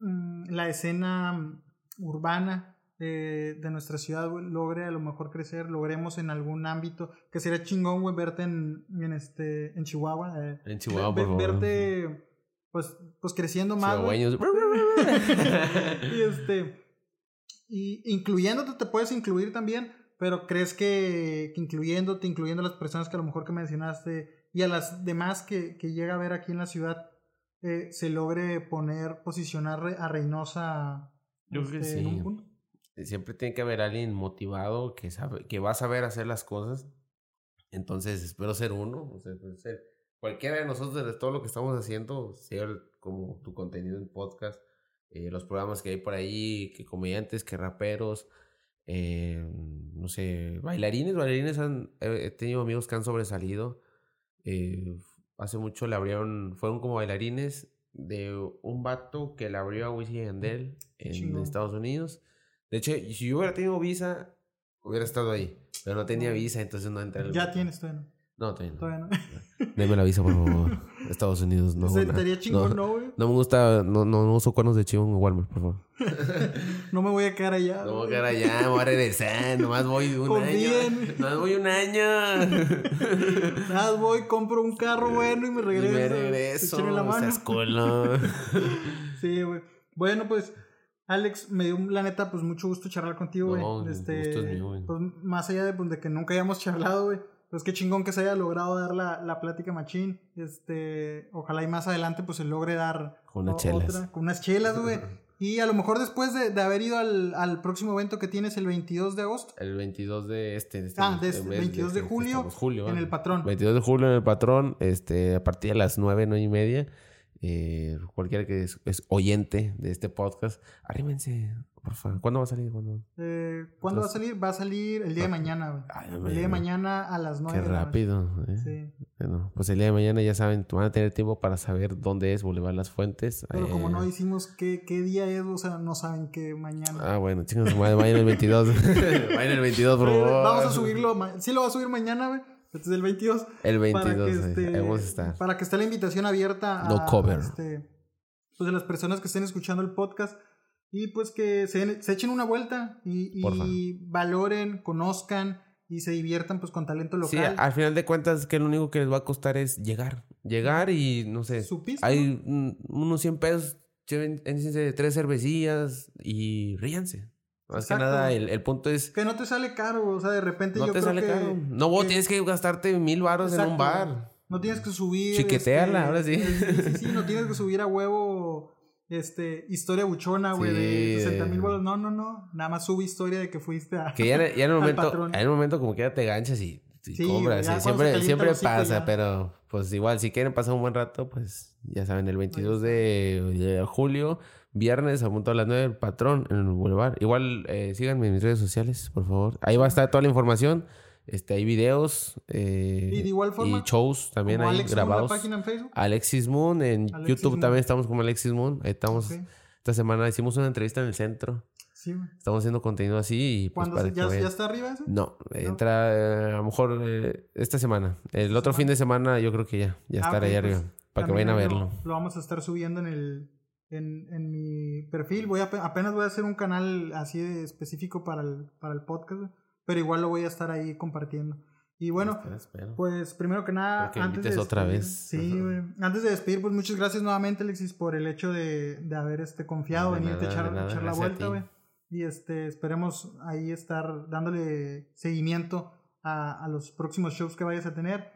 la escena urbana eh, de nuestra ciudad logre a lo mejor crecer, logremos en algún ámbito, que sería chingón, güey, verte en, en, este, en Chihuahua. en Chihuahua, por favor. Verte pues, pues creciendo más. Y este. Y incluyéndote, te puedes incluir también, pero crees que, que incluyéndote, incluyendo a las personas que a lo mejor que mencionaste y a las demás que, que llega a ver aquí en la ciudad, eh, se logre poner, posicionar a Reynosa Yo creo que este, en un punto. Siempre tiene que haber alguien motivado que sabe, que va a saber hacer las cosas. Entonces, espero ser uno. O sea, pues, ser cualquiera de nosotros, de todo lo que estamos haciendo, sea el- como tu contenido en podcast, eh, los programas que hay por ahí, que comediantes, que raperos, eh, no sé, bailarines, bailarines han, he he tenido amigos que han sobresalido. Eh, hace mucho le abrieron, fueron como bailarines de un vato que le abrió a Wisin Yandel en. Estados Unidos. De hecho, si yo hubiera tenido visa, hubiera estado ahí. Pero no tenía visa, entonces no entré. al Ya tienes, todavía no. No, todavía no. Todavía no. Deme la visa, por favor. Estados Unidos, no. Estaría chingón, no, ¿no, güey? no me gusta, no, no, no uso cuernos de chivo en Walmart, por favor. No me voy a quedar allá. No voy a quedar allá, me voy a regresar. Nomás voy un Confíen. año. Nomás voy un año. Nada, voy, compro un carro bueno y me y regreso. me regreso. La mano. seas. Sí, güey. Bueno, pues, Alex, me dio la neta, pues mucho gusto charlar contigo, güey. No, este, gusto es mío, güey. Pues más allá de, pues, de que nunca hayamos charlado, güey. Pues qué chingón que se haya logrado dar la, la plática machín. Este, ojalá y más adelante pues se logre dar Con unas chelas. otra, con unas chelas, güey. Y a lo mejor después de, de haber ido al, al próximo evento que tienes el 22 de agosto, El 22 de este. de este Ah, de este, mes 22 de julio, julio, en el patrón. 22 de julio en el patrón, este, a partir de las 9, 9 y media. Eh, cualquiera que es, es oyente de este podcast, arrímense, por favor. ¿Cuándo va a salir? ¿Cuándo? Eh, ¿Cuándo va a salir? Va a salir el día de mañana, güey. Ay, El día de mañana a las 9 Qué rápido. ¿eh? Sí. Bueno, pues el día de mañana ya saben, van a tener tiempo para saber dónde es Boulevard Las Fuentes. Pero como Eh, no hicimos qué, qué día es, o sea, no saben que mañana. Ah, bueno, chicos, vayan el 22. vayan el 22, por Eh, favor. Vamos a subirlo. Sí, lo va a subir mañana, güey. Este es el 22. El Para 22, que, eh, este, ahí vamos a estar. para que esté la invitación abierta a, No cover. este, pues a las personas que estén escuchando el podcast y pues que se, echen una vuelta y, valoren, conozcan y se diviertan pues con talento Sí, local. al final de cuentas, que lo único que les va a costar es llegar. Llegar y, no sé, Su pisto, hay unos 100 pesos, lleven- tres cervecillas y ríanse. Más Exacto. que nada, el, el punto es, Que no te sale caro, o sea, de repente no yo te creo sale que... caro. No, vos que- tienes que gastarte mil baros en un bar. No tienes que subir. Chiqueteala, ahora sí. eh, Sí, sí, no tienes que subir a huevo. Este, historia buchona, güey, Sí, de 60 mil bolas. No, no, no. Nada más sube historia de que fuiste a. Que ya, en- ya en el momento, en el momento como que ya te ganchas y, y Sí, compras. ya sí, siempre siempre pasa, ya. pero pues igual, si quieren pasar un buen rato, pues ya saben, el 22 de, de julio, viernes, a punto de las 9, el patrón en el Boulevard. Igual, eh, síganme en mis redes sociales, por favor. Ahí va a estar toda la información. Este, hay videos eh, Y de igual forma, y shows también Moon, la grabados. página en Facebook. Alexis Moon, en Alexis YouTube Moon. también estamos como Alexis Moon. Ahí estamos. Esta semana hicimos una entrevista en el centro. Sí. Estamos haciendo contenido así y pues ¿Cuándo para ya, ya está arriba eso? No, entra eh, a lo mejor eh, esta semana. El otro fin de semana yo creo que ya, ya Ah, estará ok, ahí pues, arriba. Para que vayan a verlo. Lo, lo vamos a estar subiendo en el en, en mi perfil. Voy a, apenas voy a hacer un canal así de específico para el, para el podcast, pero igual lo voy a estar ahí compartiendo. Y bueno. Pues primero que nada, que antes de otra vez. Sí, güey. Antes de despedir, pues muchas gracias nuevamente, Alexis, por el hecho de, de haber este confiado, De venirte a echar, nada, echar la vuelta, güey. Y este, esperemos ahí estar dándole seguimiento a, a los próximos shows que vayas a tener.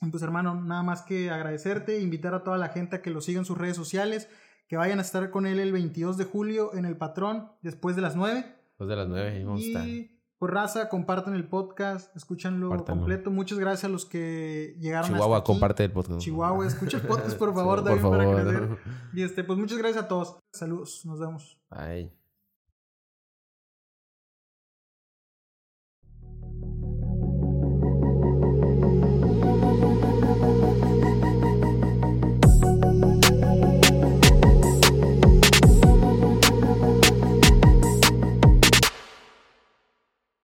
Y pues hermano, nada más que agradecerte, invitar a toda la gente a que lo siga en sus redes sociales, que vayan a estar con él el 22 de julio en el Patrón, después de las 9. Después de las nueve ahí vamos a estar. Y por raza, compartan el podcast, escúchanlo Compártanlo. completo. Muchas gracias a los que llegaron Chihuahua, hasta aquí. comparte el podcast. Chihuahua, escucha el podcast, por favor, Sí, por para favor. crecer. Y este, pues muchas gracias a todos. Saludos, nos vemos. Bye.